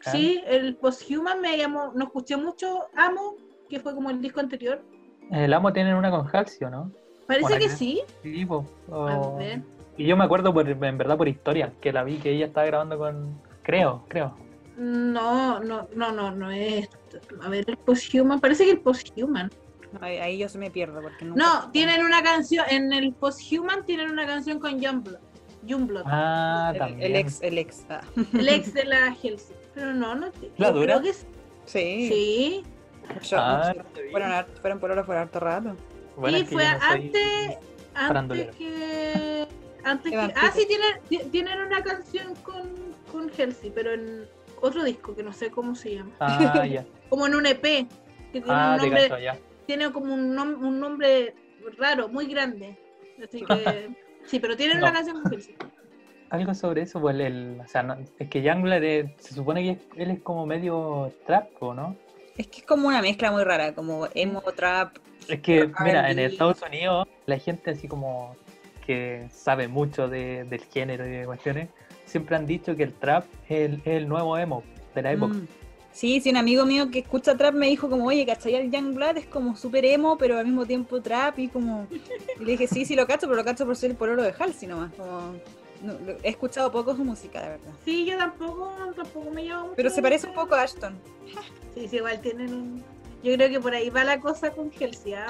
Sí, el Posthuman me llamó, no escuché mucho Amo, que fue como el disco anterior. El amo tienen una con Halsey, ¿o ¿no? Parece Bueno, que sí. A Oh. ver. Y yo me acuerdo por, en verdad por historia, que la vi que ella estaba grabando con. Creo, creo. No, no, no, no, no es. A ver, el Posthuman, parece que el Posthuman. ahí, ahí yo se me pierdo porque nunca- No, tienen una canción, en el Posthuman tienen una canción con Youngblood. Youngblood, Ah, el, también. el ex, el ex. ah. el ex de la Halsey. Pero no, no. ¿La dura? creo que sí. Sí. Sí. Mucho- Ah, no fueron, fueron por ahora por harto rato. Bueno, que fue no antes, antes que. Antes que. Ah, sí, tienen, ti- tienen una canción con, con Halsey, pero en otro disco que no sé cómo se llama. Ah, ya. Como en un EP. Que tiene Ah, un te nombre, cacho, ya. tiene como un, nom- un nombre raro, muy grande. Así que. Sí, pero tienen No. una canción con Halsey. Algo sobre eso, pues el, o sea, no- es que Youngblood es- se supone que es- él es como medio trap, ¿o ¿no? Es que es como una mezcla muy rara, como emo, trap. Es que, mira, en. Estados Unidos, la gente así como que sabe mucho de- del género y de cuestiones, siempre han dicho que el trap es el, es el nuevo emo de la época. Mm. Sí, sí, un amigo mío que escucha trap me dijo como, oye, ¿cachai? El Youngblood es como súper emo, pero al mismo tiempo trap y como... Y le dije, sí, sí lo cacho, pero lo cacho por ser el pololo de Halsey nomás. Como... no, lo- he escuchado poco su música, de verdad. Sí, yo tampoco, tampoco me llama mucho. Pero se parece un la poco a Ashton. Sí, sí, igual tienen un... Yo creo que por ahí va la cosa con Halsey, ¿ah?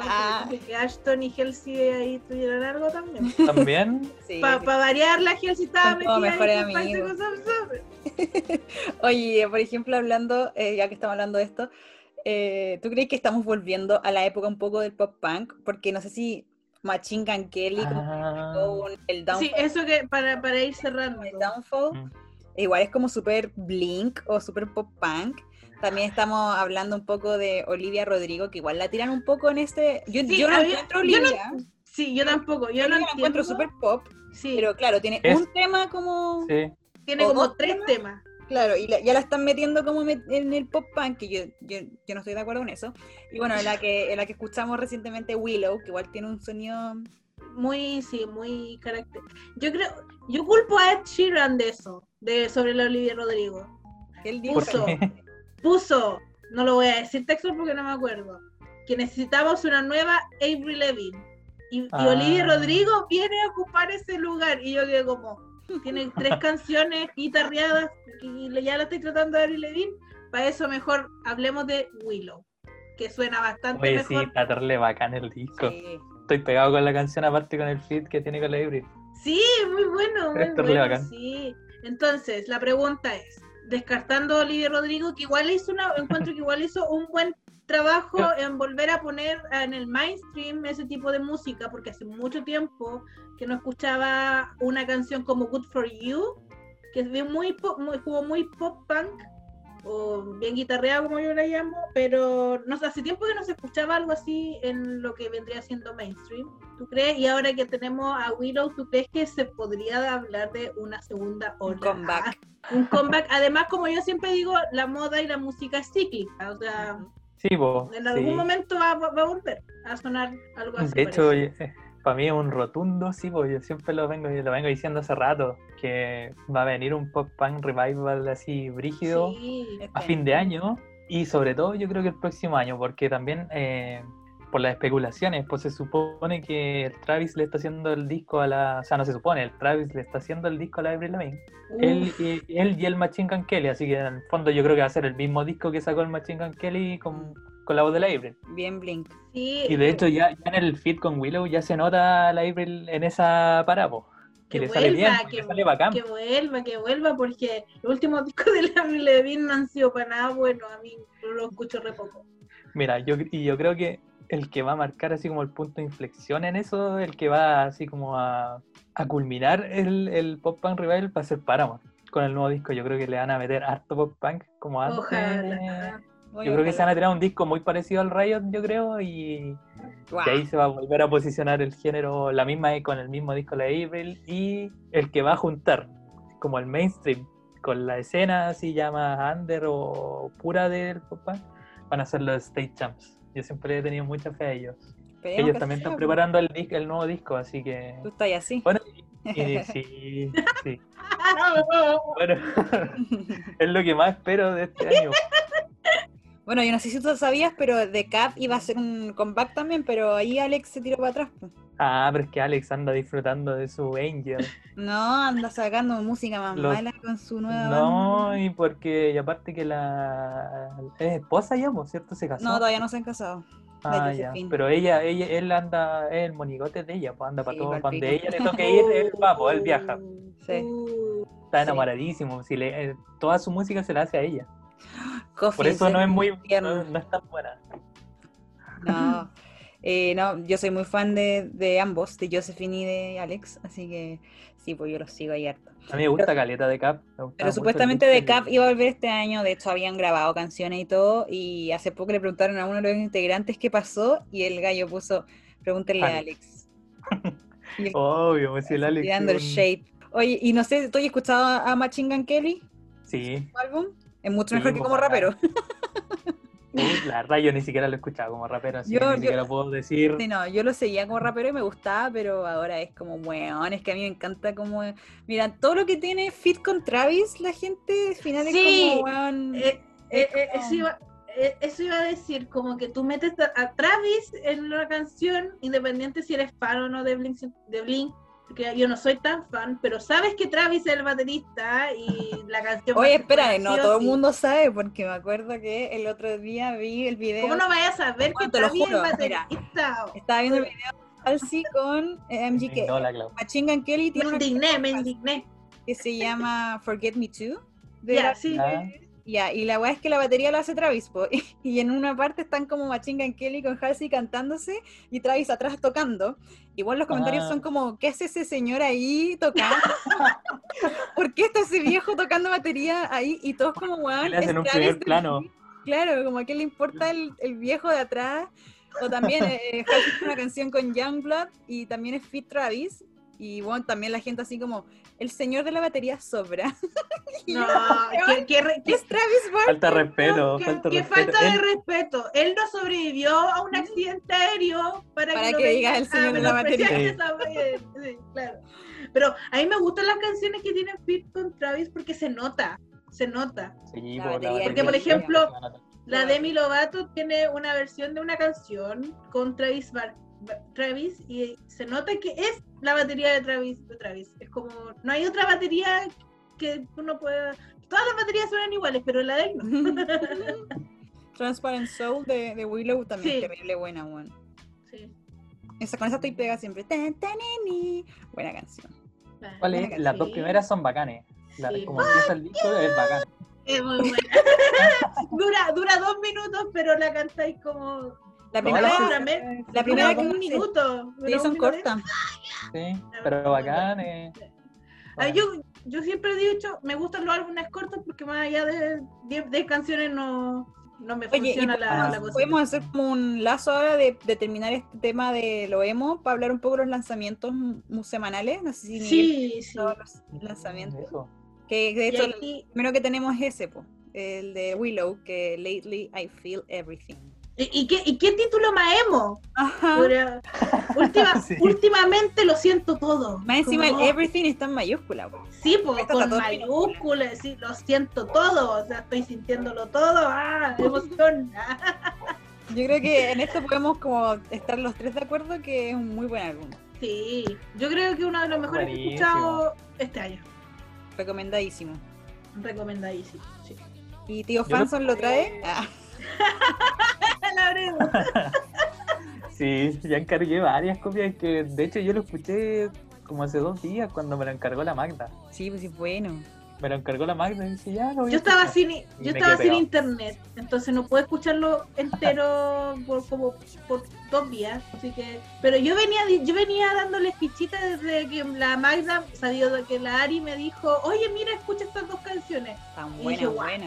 Porque Ah. que Ashton y Halsey ahí tuvieran algo también. También, Sí, Para sí. variar, la Halsey estaba metida mejores ahí con Summer. Oye, por ejemplo, hablando, eh, ya que estamos hablando de esto, eh, ¿tú crees que estamos volviendo a la época un poco del pop punk? Porque no sé si Machine Gun Kelly, como Ah. el Downfall, Sí, eso que para, para ir cerrando. el Downfall, Mm. igual es como súper blink o súper pop punk. También estamos hablando un poco de Olivia Rodrigo, que igual la tiran un poco en este... Yo, Sí, yo no había- encuentro yo no- Olivia, Sí, yo tampoco. Yo no la encuentro súper pop, Sí, pero claro, tiene Es- un tema como... sí. tiene como tres temas. temas. Claro, y la- ya la están metiendo como met- en el pop punk, que yo, yo, yo no estoy de acuerdo con eso. Y bueno, la que, en la que escuchamos recientemente Willow, que igual tiene un sonido... Muy, sí, muy carácter. Yo creo, yo culpo a Ed Sheeran de eso, de sobre la Olivia Rodrigo. Él dijo ¿Por Puso, qué? Puso, no lo voy a decir texto porque no me acuerdo, que necesitamos una nueva Avril Lavigne. Y, y Ah. Olivia Rodrigo viene a ocupar ese lugar. Y yo quedé como, tiene tres canciones guitarreadas y ya la estoy tratando de Avril Lavigne. Para eso mejor hablemos de Willow, que suena bastante Oye, sí, mejor. está terrible bacán el disco. Sí. Estoy pegado con la canción, aparte con el feed que tiene con la Avril. Sí, muy bueno, muy bueno, bacán. sí. Entonces, la pregunta es, descartando a Olivia Rodrigo, que igual hizo una, encuentro que igual hizo un buen trabajo en volver a poner en el mainstream ese tipo de música, porque hace mucho tiempo que no escuchaba una canción como Good for You, que es muy pop, muy, como muy pop punk, o bien guitarreado como yo la llamo, pero no sé, hace tiempo que no se escuchaba algo así en lo que vendría siendo mainstream. ¿Tú crees? Y ahora que tenemos a Willow, ¿tú crees que se podría hablar de una segunda Un ola? comeback. un comeback. Además, como yo siempre digo, la moda y la música es cíclica. O sea, Sí, po, En algún sí. momento va, a volver a sonar algo así. De hecho. Para mí es un rotundo, sí, pues yo siempre lo vengo, lo vengo diciendo hace rato, que va a venir un pop punk revival así brígido Sí. a fin de año y sobre todo yo creo que el próximo año, porque también eh, por las especulaciones, pues se supone que el Travis le está haciendo el disco a la, o sea, no se supone, el Travis le está haciendo el disco a la Avril Lavigne, él, y, él y el Machine Gun Kelly, así que en el fondo yo creo que va a ser el mismo disco que sacó el Machine Gun Kelly con, con la voz de la Avril. Bien Blink. sí, Y de hecho ya, ya en el feed con Willow ya se nota la Avril en esa parapo. Que, que le sale bien, vuelva, que le sale bacán. que vuelva, que vuelva, porque los últimos discos de la Avril Lavigne no han sido para nada bueno. A mí lo escucho re poco. Mira, yo, y yo creo que el que va a marcar así como el punto de inflexión en eso, el que va así como a, a culminar el, el pop punk revival va a ser Paramore. Con el nuevo disco yo creo que le van a meter harto pop punk como antes. Ojalá. Yo creo que se van a tirar un disco muy parecido al Riot, yo creo, y ahí se va a volver a posicionar el género, la misma con el mismo disco de Avril, y el que va a juntar como el mainstream con la escena así más under o pura del punk, van a ser los State Champs. Yo siempre he tenido mucha fe a ellos. Ellos también sea, están preparando el, dis- el nuevo disco, así que... Tú estás así. Bueno, y- sí, sí. Bueno, es lo que más espero de este año. Bueno, yo no sé si tú sabías, pero The Cap iba a hacer un comeback también, pero ahí Alex se tiró para atrás. pues. Ah, pero es que Alex anda disfrutando de su Angel. No, anda sacando música más Los- mala con su nueva No, banda. y porque, y aparte que la es esposa ya, por cierto, se casó. No, todavía no se han casado. ah, ya. Pero ella, ella, él anda, es el monigote de ella, pues anda para Sí, todo, donde ella le toque ir, él va, pues él viaja. Sí. Está enamoradísimo, si le, eh, toda su música se la hace a ella. Por eso no es muy, no, no es tan buena. No, eh, no, yo soy muy fan de, de ambos, de Josephine y de Alex, así que sí, pues yo los sigo ahí harto. A mí me gusta Caleta de Cap. Pero supuestamente disco Cap iba a volver este año, de hecho habían grabado canciones y todo, y hace poco le preguntaron a uno de los integrantes qué pasó, y el gallo puso, pregúntenle a Alex. El- Obvio, pues el Alex. tirando el shape. Oye, y no sé, ¿tú has escuchado a a Machine Gun Kelly, Sí, su álbum? Es mucho mejor que como rapero. La verdad yo ni siquiera lo he escuchado como rapero, así Yo- que ni yo- siquiera puedo decir. Sí, no, yo lo seguía como rapero y me gustaba, pero ahora es como, weón, es que a mí me encanta como... Mira, todo lo que tiene fit con Travis, la gente al final es como, weón... eh, es eh, eh, como- eso, iba, eso iba a decir, como que tú metes a, a Travis en una canción, independiente si eres fan o no de Blink, de Blink, yo no soy tan fan, pero sabes que Travis es el baterista y la canción... Oye, espera, no todo el sí. mundo sabe, porque me acuerdo que el otro día vi el video... ¿Cómo no vayas a saber que te lo Travis es el baterista? Estaba viendo el video de Halsey con eh, MGK. Machine Gun Kelly Me indigné, me indigné. que se llama Forget Me Too. de sí. Ya, y la weá es que la batería la hace Travis, po, y en una parte están como Machine Gun Kelly con Halsey cantándose y Travis atrás tocando. Igual los comentarios Ah. son como, ¿qué hace ese señor ahí tocando? ¿Por qué está ese viejo tocando batería ahí? Y todos como, weón, Le hacen un primer plano. Claro, como a qué le importa el, el viejo de atrás. O también eh, Halsey tiene una canción con Youngblood y también es Fit Travis. Y bueno, también la gente así como, el señor de la batería sobra. No, que, que re- que- es Travis Barker. Falta respeto, que- falta que respeto. falta de Él- respeto. Él no sobrevivió a un accidente aéreo para, que digas vengan el señor de la batería. Sí, claro. Pero a mí me gustan las canciones que tienen fit con Travis porque se nota, se nota. Sí, La po, batería batería Porque, por ejemplo. La. Demi Lovato tiene una versión de una canción con Travis Bar- Ba- Travis y se nota que es la batería de Travis de Travis. Es como no hay otra batería que uno pueda todas las baterías suenan iguales, pero la de él no. Transparent Soul de, de Willow también Sí. es terrible buena, weón. Sí. Esa, con esa estoy pega siempre. Tan, tan, ni, ni. Buena canción. ¿Cuál es? Buena Las dos primeras son bacanes. La, Sí. Como empieza el disco es bacán. Es muy buena. dura, dura dos minutos, pero la cantáis como. La primera, las- dura me- la primera dura que un minuto. sí, son cortas. Sí, pero bacanes. Ah, yo, yo siempre he dicho, me gustan los álbumes cortos porque más allá de 10 de canciones no, no me Oye, funciona la, podemos- la cosa. podemos hacer como un lazo ahora de, de terminar este tema de lo emo para hablar un poco de los lanzamientos semanales. No sé si Miguel Sí, sí. todos los lanzamientos. Eso. Que de hecho, aquí- el primero que tenemos es ese, po. el de Willow, que lately I feel everything. ¿Y, qué, ¿Y qué título más emo? Última- Sí. Últimamente lo siento todo. Más encima el everything está en mayúscula. po. Sí, pues con mayúsculas, sí, lo siento todo, o sea, estoy sintiéndolo todo, ah, emoción. Yo creo que en esto podemos como estar los tres de acuerdo que es un muy buen álbum. Sí, yo creo que uno de los mejores que he escuchado este año. Recomendadísimo. Recomendadísimo. Sí. ¿Y tío Yo lo- Fanson lo trae? Ah, La verdad. Sí, ya encargué varias copias que de hecho yo lo escuché como hace dos días cuando me lo encargó la Magda. sí, pues sí, bueno. Me lo encargó la Magda y dije, ya lo voy a Yo estaba escuchar". sin, yo me estaba sin pegado. internet, entonces no puedo escucharlo entero por como por dos días, así que, pero yo venía yo venía dándole fichitas desde que la Magda salió de que la Ari me dijo, oye mira escucha estas dos canciones, Tan Y buena, dije, "Guau". buena.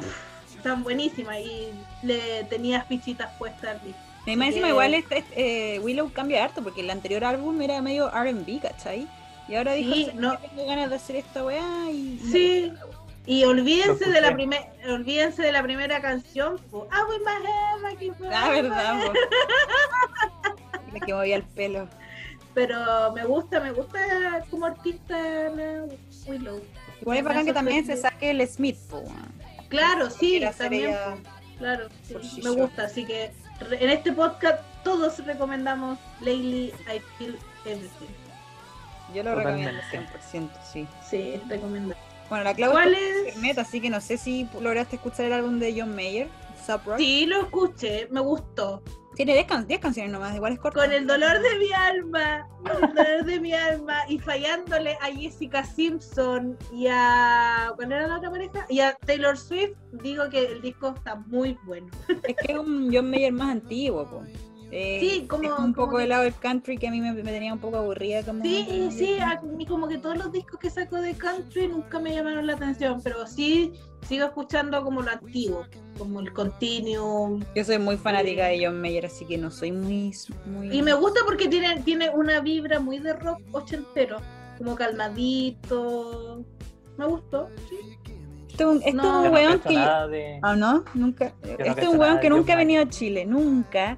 Están buenísimas y le tenía fichitas puestas al disco. Y más encima igual este, este, eh, Willow cambia harto porque el anterior álbum era medio R&B, ¿cachai? Y ahora dijo, Sí, "¿Sabes no. tengo ganas de hacer esta weá y... Sí. Y olvídense de la escuché. primer, olvídense de la primera canción, po. Ah, head like it was Ah, verdad. La que movía el pelo. Pero me gusta, me gusta como artista la Willow. Igual es bacán que también se saque el Smith, po. Weón. Claro, sí, también. ella-. Claro, sí, me gusta. Así que re- en este podcast todos recomendamos Lately I Feel Everything. Yo lo recomiendo Totalmente. 100%, sí. Sí, recomendamos. Bueno, la Claudia ¿Cuál es internet, así que no sé si lograste escuchar el álbum de John Mayer, Sup Rock. Sí, lo escuché, me gustó. Tiene 10 can- 10 canciones nomás, igual es corto. Con el dolor de mi alma, con el dolor de mi alma, y fallándole a Jessica Simpson y a. ¿Cuál era la otra pareja? Y a Taylor Swift, digo que el disco está muy bueno. Es que es un John Mayer más antiguo, po. Eh, Sí, como- un como poco que- del lado del country que a mí me, me tenía un poco aburrida. Como Sí, sí, a mí como que todos los discos que saco de country nunca me llamaron la atención, pero sí sigo escuchando como lo antiguo, como el Continuum. Yo soy muy fanática de John Mayer, así que no soy muy. muy... Y me gusta porque tiene, tiene una vibra muy de rock ochentero, como calmadito. Me gustó, sí. Este es un, este es weón que. de- Ah, no, nunca. este es un weón de que nunca ha venido a Chile, nunca.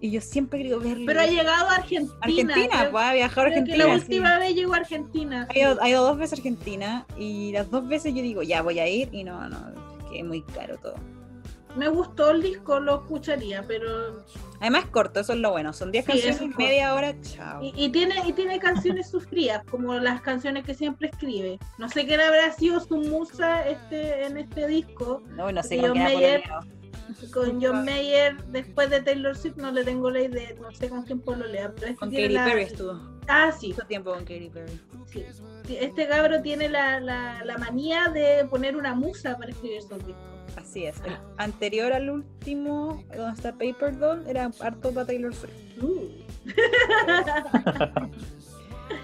Y yo siempre querido verlo. Pero ha llegado a Argentina. Argentina, creo- pues ha viajado a creo que Argentina. la sí. última vez llegó a Argentina. Ha ido, ha ido dos veces a Argentina y las dos veces yo digo, ya voy a ir y no, no, que es muy caro todo. Me gustó el disco, lo escucharía, pero Además es corto, eso es lo bueno. Son 10 Sí, canciones, es media hora, chao. Y, y tiene y tiene canciones sufridas, como las canciones que siempre escribe. No sé quién habrá sido su musa este en este disco. No, no sé quién. Con John Mayer, después de Taylor Swift, no le tengo la idea, no sé con quién pololea, pero este Con Katy la- Perry estuvo. Ah, sí, Mucho tiempo con Katy Perry. sí. Este cabro tiene la, la, la manía de poner una musa para escribir sus discos. Así es. El anterior al último, donde está Paper Doll, era harto para Taylor Swift. Uh.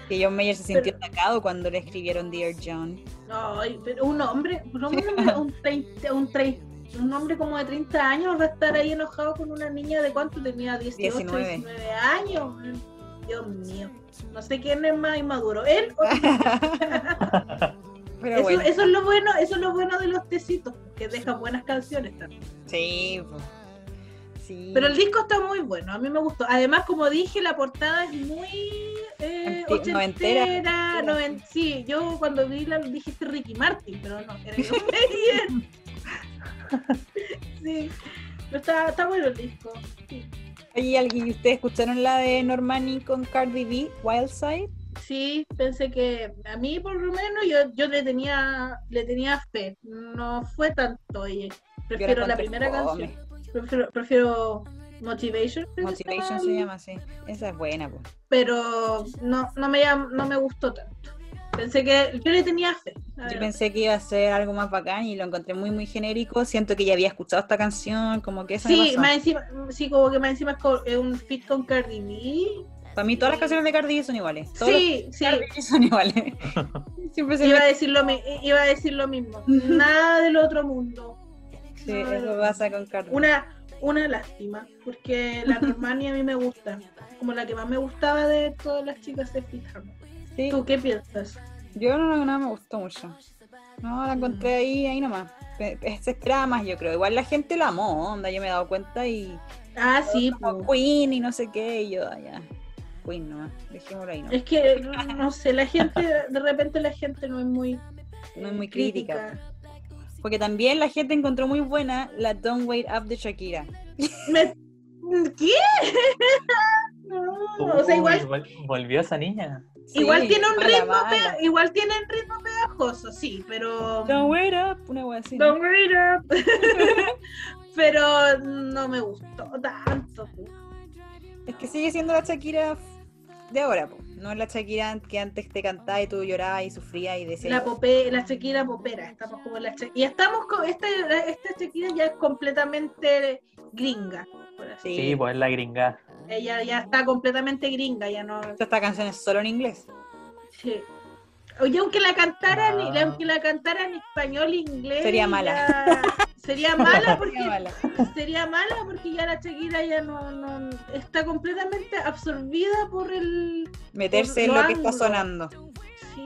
Que John Mayer se sintió Pero- atacado cuando le escribieron Dear John. Ay, pero un hombre, un hombre, un, un, trein- un hombre como de 30 años va a estar ahí enojado con una niña de cuánto tenía 18, 19. 19 años. Dios mío. No sé quién es más inmaduro, él o Pero eso, bueno, eso es lo bueno, eso es lo bueno de los tecitos, que dejan buenas canciones también. sí, sí. Pero el disco está muy bueno, a mí me gustó. Además, como dije, la portada es muy eh, Anti- noventera. ochentera, noven- sí, yo cuando vi la dijiste Ricky Martin, pero no, era. sí, pero está, está bueno el disco. Sí. ¿alguien- ¿ustedes escucharon la de Normani con Cardi B, Wild Side? Sí, pensé que a mí por lo menos yo, yo le tenía le tenía fe. No fue tanto, oye. Prefiero la primera canción. Prefiero, prefiero Motivation. Motivation se llama. así. Esa es buena, pues. Pero no, no, me, no me gustó tanto. Pensé que yo le tenía fe. Yo pensé que iba a ser algo más bacán y lo encontré muy, muy genérico. Siento que ya había escuchado esta canción, como que eso me Sí, pasó. más encima, sí, como que más encima es un fit con Cardi B. Para mí todas las canciones de Cardi B son iguales. Sí, sí. Cardi B son iguales. Siempre se Iba a, decir lo, mi- iba a decir lo mismo. Nada del otro mundo. Sí, eso pasa con Cardi B. Una, una lástima, porque la Normani a mí me gusta. Como la que más me gustaba de todas las chicas de Fit Harmony. Sí, ¿Tú qué piensas? yo no, no me gustó mucho. No, la encontré ahí, ahí nomás. se esperaba más, yo creo. Igual la gente lo amó, onda, yo me he dado cuenta y Ah, sí, como pues. Queen y no sé qué, y yo, ah, ya, Queen nomás, dejémoslo ahí, ¿no? Es que, no, sé, la gente, de repente la gente no es muy... No es muy crítica. Porque también la gente encontró muy buena la Don't Wait Up de Shakira. Me- ¿Qué? No, o sea, igual, volvió esa niña. Igual tiene un ritmo, igual tiene un ritmo pegajoso, sí, pero... Don't wait up, una wea así. ¿no? Don't wait up. pero no me gustó tanto. Es que sigue siendo la Shakira de ahora, po. no es la Shakira que antes te cantaba y tú llorabas y sufrías y decías. La pope, la Shakira popera, estamos como la Sha- y estamos con esta, esta Shakira ya es completamente gringa, por así. Sí, pues es la gringa. Ella ya está completamente gringa, ya no. Esta canción es solo en inglés. Sí. Oye, aunque la cantaran, Ah. aunque la cantaran en español, inglés, Sería mala. ya- Sería mala porque Sería mala. sería mala porque ya la Shakira ya no, no está completamente absorbida por el Meterse en lo que está sonando.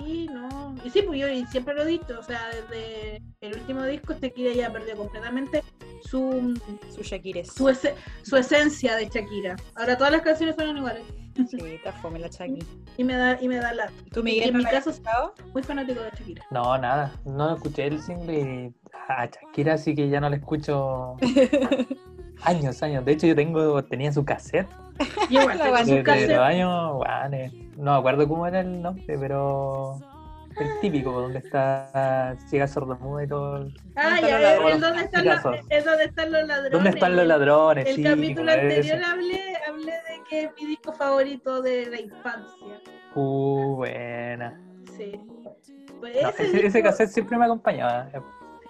Sí, no. Y sí, pues yo siempre lo he dicho, o sea, desde el último disco Shakira ya perdió completamente su, Su Shakira es. su, ese- su esencia de Shakira. Ahora todas las canciones suenan iguales. Sí, está fome la Shakira. Y me da, y me da la. ¿Tú, Y Miguel, en no mi caso- escuchado? Muy fanático de Shakira. No, nada. No escuché el single y a Shakira sí que ya no la escucho años, años. De hecho, yo tengo, tenía su cassette Yo igual tengo su desde cassette. los años, guanes. No me acuerdo cómo era el nombre, pero el típico, donde está ciega sordomuda y todo. Ah, ¿Dónde están ya, el, dónde están los, ladrones. ¿Dónde están los ladrones? El Sí, capítulo pues, anterior hablé, hablé de que es mi disco favorito de la infancia. Uh, buena. Sí. Pues No, ese, ese, ese disco- cassette siempre me acompañaba.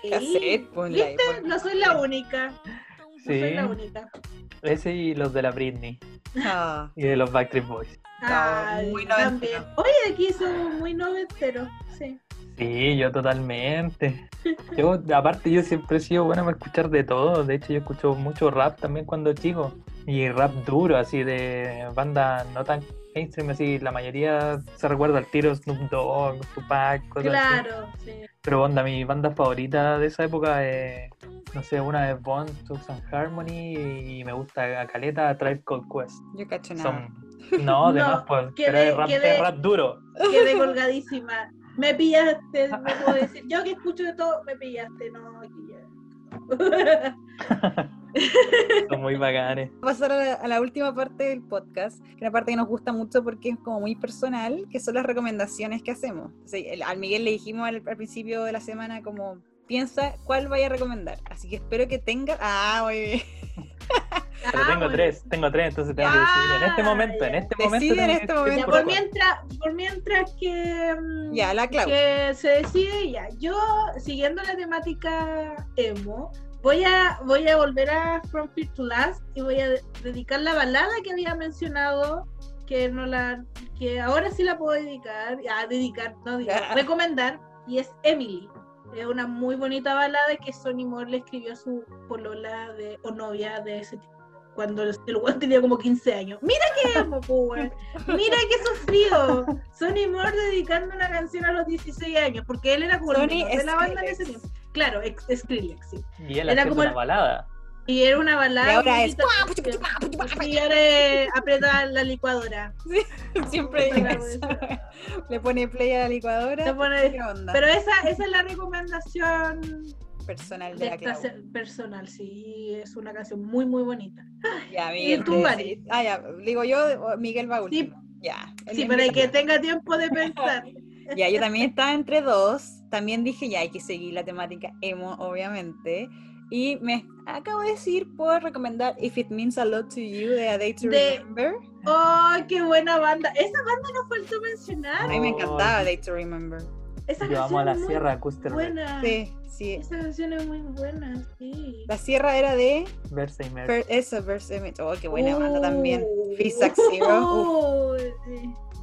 sí. Cassette, ahí, ¿Viste? No soy la única. No Sí, soy la única. ese y los de la Britney Ah, y de los Backstreet Boys. Ah, muy también. noventero. Oye, aquí somos muy noventeros. Sí. Sí, yo totalmente. Yo, aparte, yo siempre he sido bueno para escuchar de todo. De hecho, yo escucho mucho rap también cuando chico. Y rap duro, así de bandas no tan mainstream, así la mayoría se recuerda al tiro Snoop Dogg, Tupac, cosas así. Claro, sí. Pero onda, mi banda favorita de esa época es, no sé, una es Bone, Thugs and Harmony y me gusta a Caleta, Tribe Called Quest. yo cacho nada. Son, no, de No, más, pues, quedé- pero es rap, quedé- es rap duro. Quedé colgadísima. Me pillaste, no puedo decir. Yo que escucho de todo, me pillaste. No, aquí ya. Son muy bacanes. pasar a la, a la última parte del podcast, que es una parte que nos gusta mucho porque es como muy personal, que son las recomendaciones que hacemos. O sea, el- al Miguel le dijimos al, al principio de la semana como piensa cuál vaya a recomendar. Así que espero que tenga... Ah, muy bien. Pero Ah, tengo bueno. tres, tengo tres, entonces tengo que decidir en este Ah, momento, en este Decide momento. en este momento. Ya, por mientras, por mientras que, mm, Ya, la que se decide ya. Yo, siguiendo la temática emo, voy a, voy a volver a From Fear to Last y voy a de- dedicar la balada que había mencionado, que no la, que ahora sí la puedo dedicar, a dedicar, no digo, recomendar, y es Emily. Es una muy bonita balada que Sonny Moore le escribió a su polola de, o novia de ese tipo. Cuando el weón tenía como 15 años. Mira qué emo. Mira qué sufrido. Sonny Moore dedicando una canción a los 16 años, porque él era como de la banda en ese tiempo. Claro, ex- Skrillex, sí. Y él Era como una balada. Y era una balada. Y ahora es... Y ahora es apretar la licuadora. Siempre eso. Le pone play a la licuadora. Se pone- ¿Qué onda? Pero esa, esa es la recomendación Personal de de la esta Clau. se- personal, sí. Es una canción muy, muy bonita. Ya, Miguel. tú, Mari? Ah, ya. Digo yo, Miguel va último. Ya. él Sí, para que tenga tiempo de pensar. Ya, yo también estaba entre dos. También dije, ya hay que seguir la temática emo, obviamente. Y me acabo de decir, puedo recomendar If It Means a Lot to You de A Day to De- Remember. ¡Oh, qué buena banda! Esa banda nos faltó mencionar. A mí me encantaba A Day to Remember. Esa Yo amo canción a la es muy Sierra Custer buena. Sí, sí. Esa canción es muy buena, sí. La sierra era de Versa y Mercy. Fer- eso, Verse Image. Oh, qué buena banda también. Fisac Zero. Oh.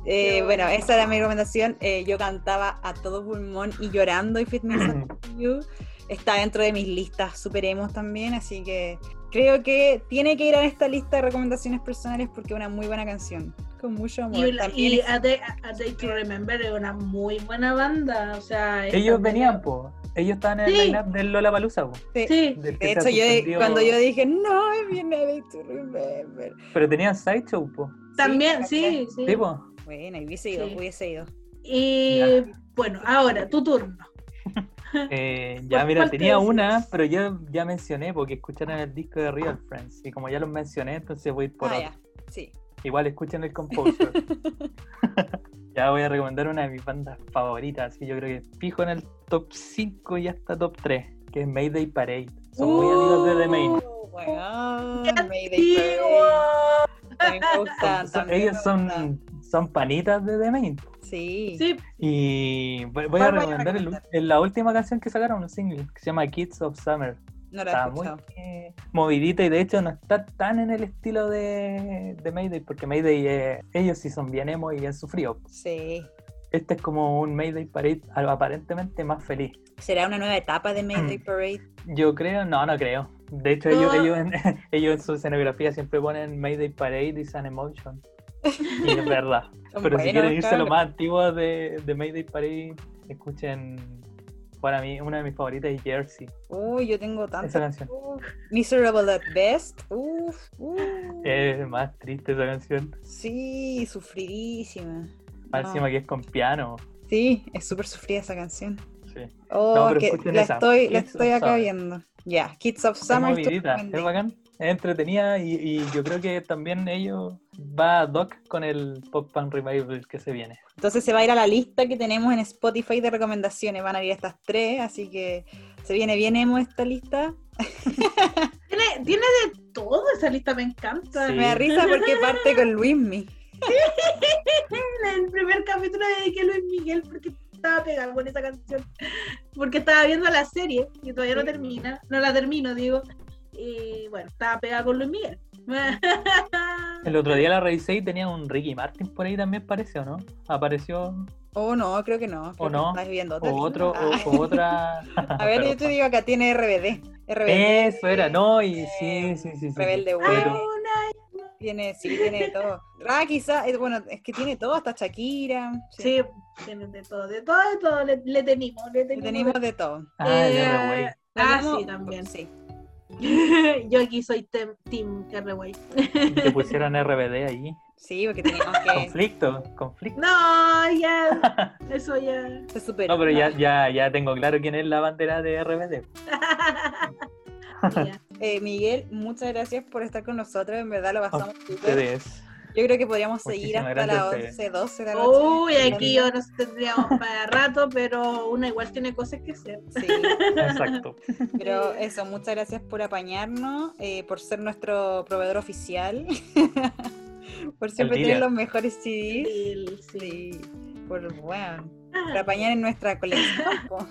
Eh, bueno, esa era mi recomendación. Eh, yo cantaba a todo pulmón y llorando If It Means a Lot to You. Está dentro de mis listas super emos también, así que creo que tiene que ir a esta lista de recomendaciones personales porque es una muy buena canción. Con mucho amor. Y, la- y es- a, Day, a Day to Remember es una muy buena banda. O sea, Ellos venían, po. ellos estaban en el Sí. line-up del Lola Palusa, Sí. Sí, del De hecho, yo, cuando yo dije, no, es viene Day to Remember. Pero tenían Sideshow, po. también, Sí, sí, sí. Sí, po. Bueno, hubiese ido, Sí. hubiese ido. Y Ya. bueno, ahora, tu turno. Eh, ya, ¿Cuál- mira, tenía una, pero yo ya mencioné porque escucharon el disco de Real Friends. Y como ya los mencioné, entonces voy a ir por ah, otro. ya. Sí. Igual escuchen el Composer. ya voy a recomendar una de mis bandas favoritas. Y yo creo que fijo en el top 5 y hasta top 3, que es Mayday Parade. Son muy amigos de The Main. Uh, weón, ¡Qué Mayday Parade. También me gustan, Son- también ellos me son, gustan. son panitas de The Main. Sí. Sí, Y voy, voy a ¿Cuál voy a recomendar el- la última canción que sacaron, un single, que se llama Kids of Summer. No la he Está muy eh, movidita y de hecho no está tan en el estilo de, de Mayday, porque Mayday, eh, ellos sí son bien emo y bien sufridos. Sí. Este es como un Mayday Parade algo aparentemente más feliz. ¿Será una nueva etapa de Mayday. Parade? Yo creo, no, no creo. De hecho, No. ellos, ellos, en, ellos en su escenografía siempre ponen Mayday Parade is an emotion. Y es verdad. Pero si quieren irse a lo más antiguo de, de Mayday Parade, escuchen para mí una de mis favoritas es Jersey. Uy, yo tengo Esa tanto. canción. Miserable at Best. Uf, uf. Es más triste esa canción. Sí, sufridísima. Más No. encima que es con piano. Sí, es súper sufrida esa canción. Sí. Oh, No, que la esa, estoy, la estoy acá Summer. viendo. Ya, Kids of Es Summer. movidita, en es bacán. Es entretenida y, y yo creo que también ellos va ad hoc con el Pop Punk Revival que se viene. Entonces se va a ir a la lista que tenemos en Spotify de recomendaciones. Van a ir estas tres, así que se viene bien emo esta lista. tiene, tiene de todo esa lista, me encanta. Sí. Me da risa porque parte con Luismi. En el primer capítulo dediqué a Luis Miguel porque estaba pegado con esa canción. Porque estaba viendo la serie, que todavía no termina, no la termino, digo. Y bueno, estaba pegada con Luis Miguel. El otro día la revisé y tenía un Ricky Martin por ahí también parece, ¿o no? Apareció Oh, no, creo que no. Creo ¿O no? Estás viendo otra o otro Ah. o, o otra. A ver, Pero- yo te digo acá tiene RBD. RBD. Eso era, no, y sí, sí, sí. sí, Rebelde sí, Bueno. pero- Tiene, sí, tiene de todo. Ah, quizá, eh, bueno, es que tiene todo, hasta Shakira. Sí. Sí, tiene de todo, de todo, de todo, le, le tenemos, le Le tenemos. tenemos de todo. Ah, Eh. Ah, Tenemos- sí, también. Sí. Yo aquí soy tem- Team R-Way. Te pusieron RBD ahí. Sí, porque teníamos que. Conflicto, conflicto. No, ya, eso ya. Se superó. No, pero ya, ya, ya tengo claro quién es la bandera de RBD. Eh, Miguel, muchas gracias por estar con nosotros. En verdad lo pasamos ustedes. Yo creo que podríamos seguir hasta las gracias a 11, 12 de la noche. Uy, aquí yo nos tendríamos para rato, pero uno igual tiene cosas que hacer. Sí, Exacto. pero eso, muchas gracias por apañarnos, eh, por ser nuestro proveedor oficial, por siempre tener los mejores CDs. Sí, sí. Sí, por, bueno, por apañar en nuestra colección.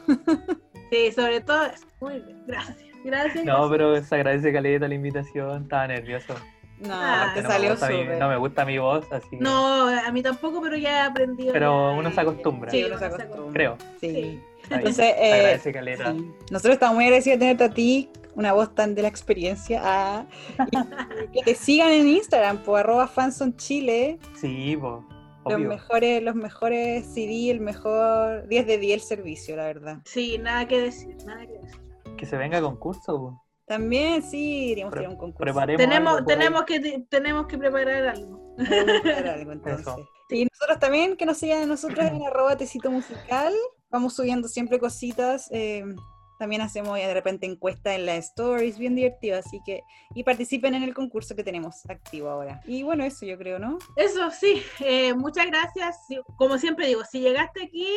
Sí, sobre todo eso. Muy bien, gracias. Gracias. No, pero se agradece caleta la invitación. Estaba nervioso. No, Ah, te no, me salió gusta mi, súper. no me gusta mi voz, así No, a mí tampoco, pero ya he aprendido. Pero uno se acostumbra. Sí, uno se uno se acostumbra. creo. Sí. Sí. Entonces, eh, agradece caleta. Sí. Nosotros estamos muy agradecidos de tenerte a ti, una voz tan de la experiencia. ah, y que te sigan en Instagram, por arroba fansonchile. Sí, po, Los mejores, los mejores CD, el mejor 10 de 10 el servicio, la verdad. Sí, nada que decir, nada que decir. Que se venga a concurso. po. También sí, iríamos a Pre- a un concurso. Preparemos Tenemos, ahí. tenemos, que, tenemos que preparar algo. Entonces. Y nosotros también, que nos sigan a nosotros en arroba tecito musical. Vamos subiendo siempre cositas. eh, también hacemos de repente encuestas en las stories, bien divertido. Así que, y participen en el concurso que tenemos activo ahora. Y bueno, eso yo creo, ¿no? Eso sí, eh, muchas gracias. Como siempre digo, si llegaste aquí,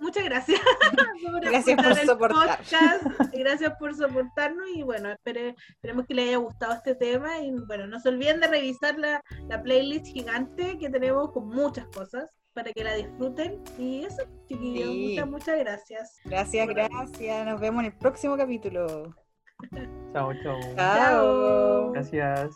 muchas gracias. por Gracias por soportar. podcast, Gracias por soportarnos y bueno, espere- esperemos que les haya gustado este tema y bueno, no se olviden de revisar la, la playlist gigante que tenemos con muchas cosas para que la disfruten y eso, chiquillos, Sí. muchas, muchas gracias. Gracias, gracias. Nos vemos en el próximo capítulo. Chao, chao. Chao. Gracias.